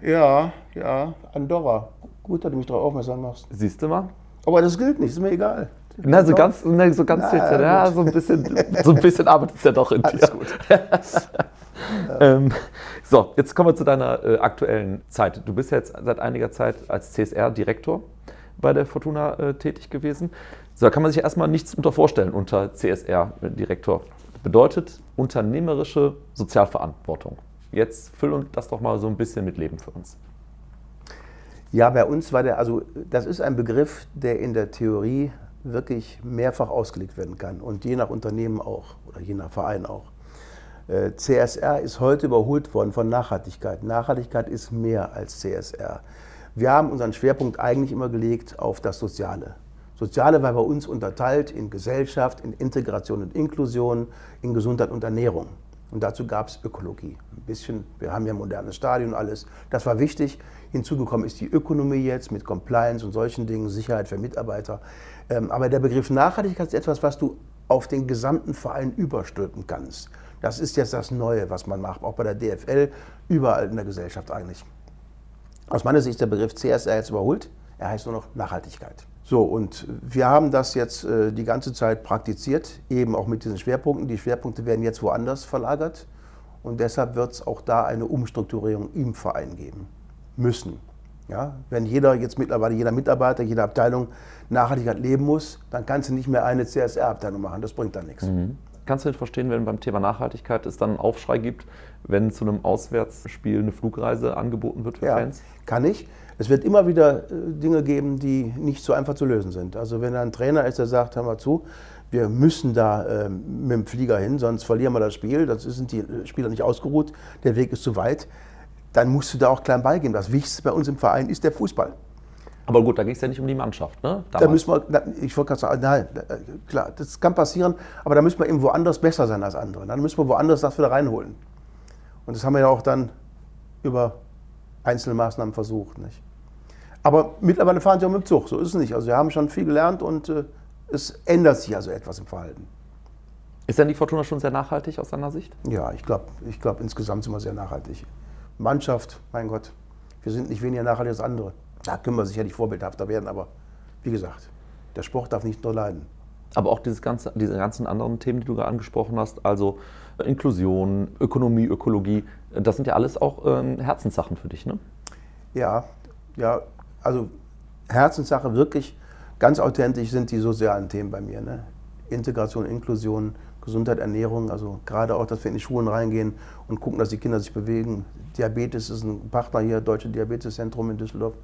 Ja, ja, Andorra. Gut, dass du mich darauf aufmerksam machst. Siehst du mal? Aber das gilt nicht, ist mir egal. Na, so ganz, na, so ganz Na, ja, ja, so ein bisschen, so ein bisschen arbeitet es ja doch in dir. Alles gut. Ähm, so, jetzt kommen wir zu deiner äh, aktuellen Zeit. Du bist ja jetzt seit einiger Zeit als CSR-Direktor bei der Fortuna äh, tätig gewesen. So, da kann man sich erstmal nichts unter vorstellen unter CSR-Direktor. Bedeutet unternehmerische Sozialverantwortung. Jetzt füll uns das doch mal so ein bisschen mit Leben für uns. Ja, bei uns war der, also das ist ein Begriff, der in der Theorie wirklich mehrfach ausgelegt werden kann und je nach Unternehmen auch oder je nach Verein auch. Äh, CSR ist heute überholt worden von Nachhaltigkeit. Nachhaltigkeit ist mehr als CSR. Wir haben unseren Schwerpunkt eigentlich immer gelegt auf das Soziale. Soziale war bei uns unterteilt in Gesellschaft, in Integration und Inklusion, in Gesundheit und Ernährung. Und dazu gab es Ökologie. Ein bisschen, wir haben ja ein modernes Stadion und alles. Das war wichtig. Hinzugekommen ist die Ökonomie jetzt mit Compliance und solchen Dingen, Sicherheit für Mitarbeiter. Ähm, aber der Begriff Nachhaltigkeit ist etwas, was du auf den gesamten Verein überstülpen kannst. Das ist jetzt das Neue, was man macht, auch bei der DFL, überall in der Gesellschaft eigentlich. Aus meiner Sicht ist der Begriff CSR jetzt überholt. Er heißt nur noch Nachhaltigkeit. So, und wir haben das jetzt äh, die ganze Zeit praktiziert, eben auch mit diesen Schwerpunkten. Die Schwerpunkte werden jetzt woanders verlagert. Und deshalb wird es auch da eine Umstrukturierung im Verein geben müssen. Ja, wenn jeder jetzt mittlerweile, jeder Mitarbeiter, jede Abteilung Nachhaltigkeit leben muss, dann kannst du nicht mehr eine CSR-Abteilung machen. Das bringt dann nichts. Kannst du denn verstehen, wenn beim Thema Nachhaltigkeit es dann einen Aufschrei gibt, wenn zu einem Auswärtsspiel eine Flugreise angeboten wird für Ja, Fans? kann ich. Es wird immer wieder äh, Dinge geben, die nicht so einfach zu lösen sind. Also wenn da ein Trainer ist, der sagt, hör mal zu, wir müssen da ähm, mit dem Flieger hin, sonst verlieren wir das Spiel, dann sind die äh, Spieler nicht ausgeruht, der Weg ist zu weit, dann musst du da auch klein beigeben. Das Wichtigste bei uns im Verein ist der Fußball. Aber gut, da ging es ja nicht um die Mannschaft, ne? Da müssen wir, ich wollte gerade sagen, nein, äh, klar, das kann passieren, aber da müssen wir eben woanders besser sein als andere. Dann müssen wir woanders das wieder reinholen. Und das haben wir ja auch dann über einzelne Maßnahmen versucht. Nicht? Aber mittlerweile fahren sie auch mit dem Zug, so ist es nicht. Also wir haben schon viel gelernt und äh, es ändert sich also etwas im Verhalten. Ist denn die Fortuna schon sehr nachhaltig aus deiner Sicht? Ja, ich glaube, ich glaub, insgesamt sind wir sehr nachhaltig. Mannschaft, mein Gott, wir sind nicht weniger nachhaltig als andere. Da können wir sicherlich vorbildhafter werden, aber wie gesagt, der Sport darf nicht nur leiden. Aber auch dieses ganze, diese ganzen anderen Themen, die du gerade angesprochen hast, also Inklusion, Ökonomie, Ökologie, das sind ja alles auch ähm, Herzenssachen für dich, ne? Ja, ja, also Herzenssache wirklich ganz authentisch sind die sozialen Themen bei mir. Ne? Integration, Inklusion, Gesundheit, Ernährung, also gerade auch, dass wir in die Schulen reingehen und gucken, dass die Kinder sich bewegen. Diabetes ist ein Partner hier, Deutsche Diabeteszentrum in Düsseldorf.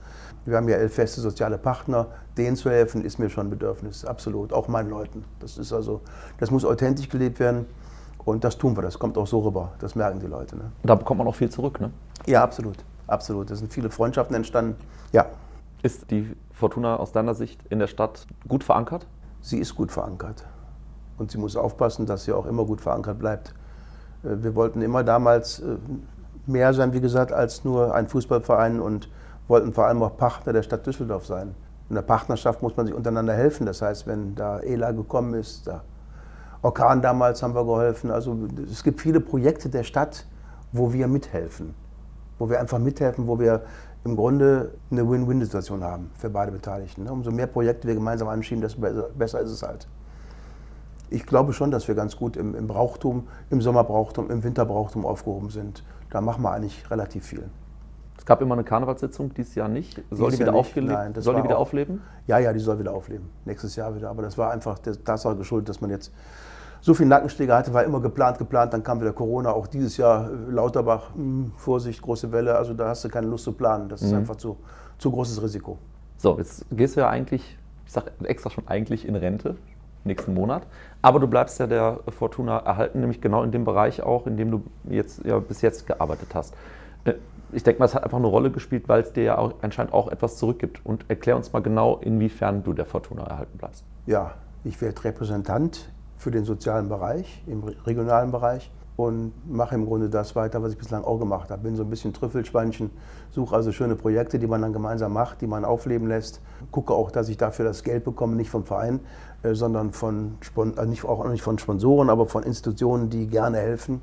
Wir haben ja elf feste soziale Partner. Denen zu helfen, ist mir schon ein Bedürfnis, absolut. Auch meinen Leuten. Das ist also, das muss authentisch gelebt werden. Und das tun wir, das kommt auch so rüber. Das merken die Leute. Ne? Da bekommt man auch viel zurück, ne? Ja, absolut. Absolut. Es sind viele Freundschaften entstanden. Ja. Ist die Fortuna aus deiner Sicht in der Stadt gut verankert? Sie ist gut verankert. Und sie muss aufpassen, dass sie auch immer gut verankert bleibt. Äh, wir wollten immer damals äh, mehr sein, wie gesagt, als nur ein Fußballverein und wollten vor allem auch Partner der Stadt Düsseldorf sein. In der Partnerschaft muss man sich untereinander helfen. Das heißt, wenn da ELA gekommen ist, da Orkan damals haben wir geholfen. Also es gibt viele Projekte der Stadt, wo wir mithelfen. Wo wir einfach mithelfen, wo wir im Grunde eine Win-Win-Situation haben für beide Beteiligten. Ne? Umso mehr Projekte wir gemeinsam anschieben, desto besser ist es halt. Ich glaube schon, dass wir ganz gut im, im Brauchtum, im Sommerbrauchtum, im Winterbrauchtum aufgehoben sind. Da machen wir eigentlich relativ viel. Es gab immer eine Karnevalssitzung, dieses Jahr nicht. Soll Dieses die wieder, aufgelebt- Nein, soll die wieder auch- aufleben? Ja, ja, die soll wieder aufleben. Nächstes Jahr wieder. Aber das war einfach der Tatsache geschuldet, dass man jetzt so viel Nackenschläge hatte, war immer geplant, geplant. Dann kam wieder Corona. Auch dieses Jahr äh, Lauterbach, mh, Vorsicht, große Welle. Also da hast du keine Lust zu planen. Das ist Mhm. einfach zu, zu großes Risiko. So, jetzt gehst du ja eigentlich, ich sage extra schon eigentlich in Rente, nächsten Monat. Aber du bleibst ja der Fortuna erhalten, nämlich genau in dem Bereich auch, in dem du jetzt ja bis jetzt gearbeitet hast. Äh, Ich denke mal, es hat einfach eine Rolle gespielt, weil es dir ja auch, anscheinend auch etwas zurückgibt. Und erklär uns mal genau, inwiefern du der Fortuna erhalten bleibst. Ja, ich werde Repräsentant für den sozialen Bereich, im re- regionalen Bereich und mache im Grunde das weiter, was ich bislang auch gemacht habe. Bin so ein bisschen Trüffelschweinchen, suche also schöne Projekte, die man dann gemeinsam macht, die man aufleben lässt. Gucke auch, dass ich dafür das Geld bekomme, nicht vom Verein, sondern von, äh, nicht, auch nicht von Sponsoren, aber von Institutionen, die gerne helfen.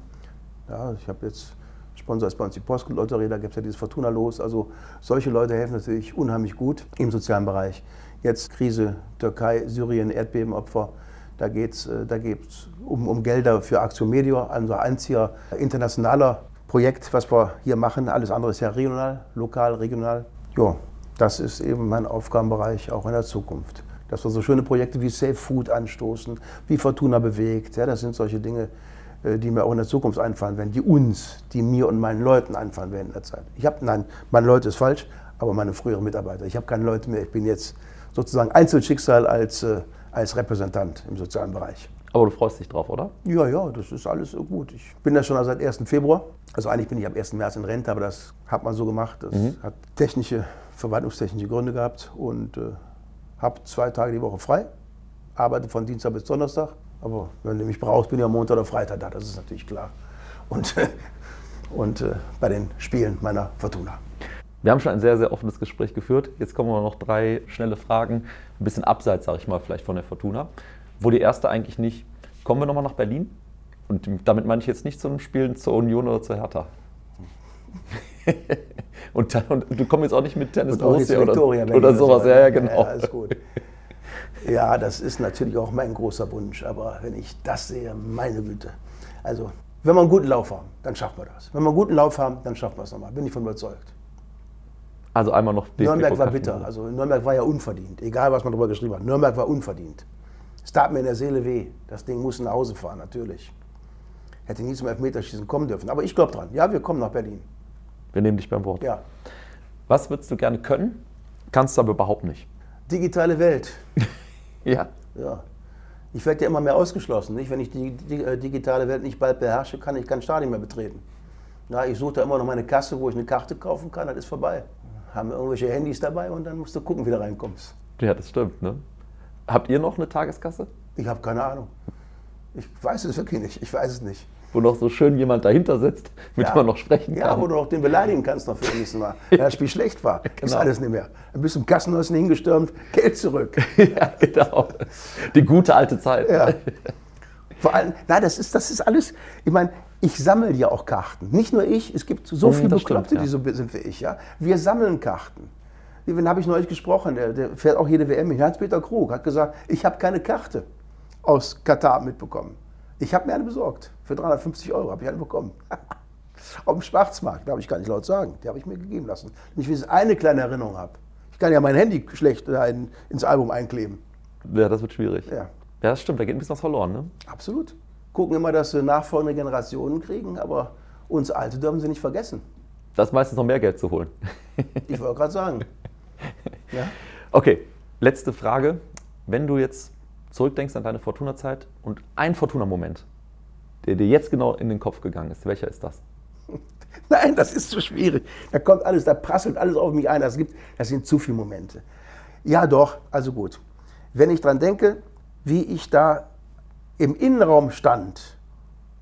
Ja, ich habe jetzt Sponsor ist bei uns die Postlotterie, da gibt es ja dieses Fortuna-Los. Also solche Leute helfen natürlich unheimlich gut im sozialen Bereich. Jetzt Krise, Türkei, Syrien, Erdbebenopfer. Da geht es da geht's um, um Gelder für Aktion Media, unser einziger internationaler Projekt, was wir hier machen. Alles andere ist ja regional, lokal, regional. Ja, das ist eben mein Aufgabenbereich auch in der Zukunft. Dass wir so schöne Projekte wie Safe Food anstoßen, wie Fortuna bewegt. Ja, das sind solche Dinge, äh, die mir auch in der Zukunft einfallen werden, die uns, die mir und meinen Leuten einfallen werden in der Zeit. Ich habe, nein, meine Leute ist falsch, aber meine früheren Mitarbeiter. Ich habe keine Leute mehr, ich bin jetzt sozusagen Einzelschicksal als, äh, als Repräsentant im sozialen Bereich. Aber du freust dich drauf, oder? Ja, ja, das ist alles so gut. Ich bin da schon seit 1. Februar. Also eigentlich bin ich am 1. März in Rente, aber das hat man so gemacht. Das hat technische, verwaltungstechnische Gründe gehabt und äh, habe zwei Tage die Woche frei. Arbeite von Dienstag bis Donnerstag. Aber wenn du mich brauchst, bin ich am Montag oder Freitag da, das ist natürlich klar. Und, und äh, bei den Spielen meiner Fortuna. Wir haben schon ein sehr, sehr offenes Gespräch geführt. Jetzt kommen noch drei schnelle Fragen, ein bisschen abseits, sage ich mal, vielleicht von der Fortuna. Wo die erste eigentlich nicht, kommen wir nochmal nach Berlin? Und damit meine ich jetzt nicht zum Spielen zur Union oder zur Hertha. und, und du kommst jetzt auch nicht mit Tennis Borussia oder, Victoria oder sowas. so. Ja, ja, genau. Ja, alles gut. Ja, das ist natürlich auch mein großer Wunsch. Aber wenn ich das sehe, meine Güte. Also, wenn wir einen guten Lauf haben, dann schaffen wir das. Wenn wir einen guten Lauf haben, dann schaffen wir es nochmal. Bin ich von überzeugt. Also einmal noch DFB Nürnberg war bitter. Also Nürnberg war ja unverdient. Egal, was man darüber geschrieben hat. Nürnberg war unverdient. Es tat mir in der Seele weh. Das Ding muss nach Hause fahren, natürlich. Hätte nie zum Elfmeterschießen kommen dürfen. Aber ich glaube dran. Ja, wir kommen nach Berlin. Wir nehmen dich beim Wort. Ja. Was würdest du gerne können? Kannst du aber überhaupt nicht. Digitale Welt. Ja. Ja. Ich werde ja immer mehr ausgeschlossen. Nicht? Wenn ich die, äh, digitale Welt nicht bald beherrsche, kann ich kein Stadion mehr betreten. Ja, ich suche da immer noch meine Kasse, wo ich eine Karte kaufen kann, das ist vorbei. Haben irgendwelche Handys dabei und dann musst du gucken, wie du reinkommst. Ja, das stimmt. Ne? Habt ihr noch eine Tageskasse? Ich habe keine Ahnung. Ich weiß es wirklich nicht. Ich weiß es nicht. Wo noch so schön jemand dahinter sitzt, mit dem man noch sprechen Ja, kann. wo du noch den beleidigen kannst noch für das nächste Mal. Wenn das Spiel schlecht war. Ist Genau. alles nicht mehr. Dann bist du im Kassenhäuschen hingestürmt, Geld zurück. ja, genau. Die gute alte Zeit. Ja. Vor allem, nein, das ist, das ist alles, ich meine, ich sammle ja auch Karten. Nicht nur ich, es gibt so Mhm, viele das Bekloppte, stimmt, die so sind wie ich. Ja? Wir sammeln Karten. Wem habe ich neulich gesprochen? Der, der fährt auch jede WM mit. Hans-Peter Krug hat gesagt, ich habe keine Karte aus Katar mitbekommen. Ich habe mir eine besorgt. Für 350 Euro habe ich eine bekommen. Auf dem Schwarzmarkt, darf ich gar nicht laut sagen. Die habe ich mir gegeben lassen. Wenn ich wenigstens eine kleine Erinnerung habe. Ich kann ja mein Handy schlecht da in, ins Album einkleben. Ja, das wird schwierig. Ja, Ja, das stimmt, da geht ein bisschen was verloren. Ne? absolut. gucken immer, dass sie nachfolgende Generationen kriegen, aber uns Alte dürfen sie nicht vergessen. Das ist meistens noch mehr Geld zu holen. Ich wollte gerade sagen. Ja? Okay, letzte Frage. Wenn du jetzt zurückdenkst an deine Fortuna-Zeit und ein Fortuna-Moment, der dir jetzt genau in den Kopf gegangen ist, welcher ist das? Nein, das ist zu schwierig. Da kommt alles, da prasselt alles auf mich ein. Das, gibt, das sind zu viele Momente. Ja, doch, also gut. Wenn ich dran denke, wie ich da im Innenraum stand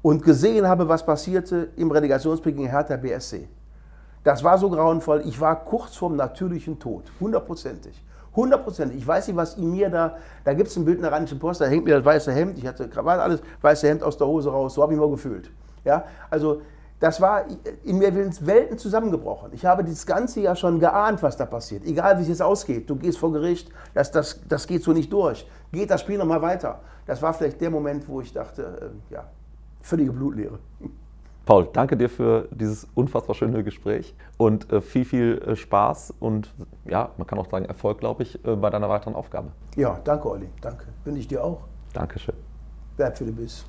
und gesehen habe, was passierte im Relegationspick gegen Hertha BSC. Das war so grauenvoll. Ich war kurz vorm natürlichen Tod. Hundertprozentig. Hundertprozentig. Ich weiß nicht, was in mir da, da gibt es ein Bild in der Rheinischen Post, da hängt mir das weiße Hemd, ich hatte Krawatte, alles, weiße Hemd aus der Hose raus, so habe ich mich mal gefühlt. Ja, also das war in mir Welten zusammengebrochen. Ich habe das ganze Jahr schon geahnt, was da passiert. Egal wie es jetzt ausgeht, du gehst vor Gericht, das, das, das geht so nicht durch. Geht das Spiel nochmal weiter. Das war vielleicht der Moment, wo ich dachte, äh, ja, völlige Blutlehre. Paul, danke dir für dieses unfassbar schöne Gespräch und äh, viel, viel äh, Spaß und ja, man kann auch sagen Erfolg, glaube ich, äh, bei deiner weiteren Aufgabe. Ja, danke, Olli. Danke. Wünsche ich dir auch. Dankeschön. Bleib für den Biss.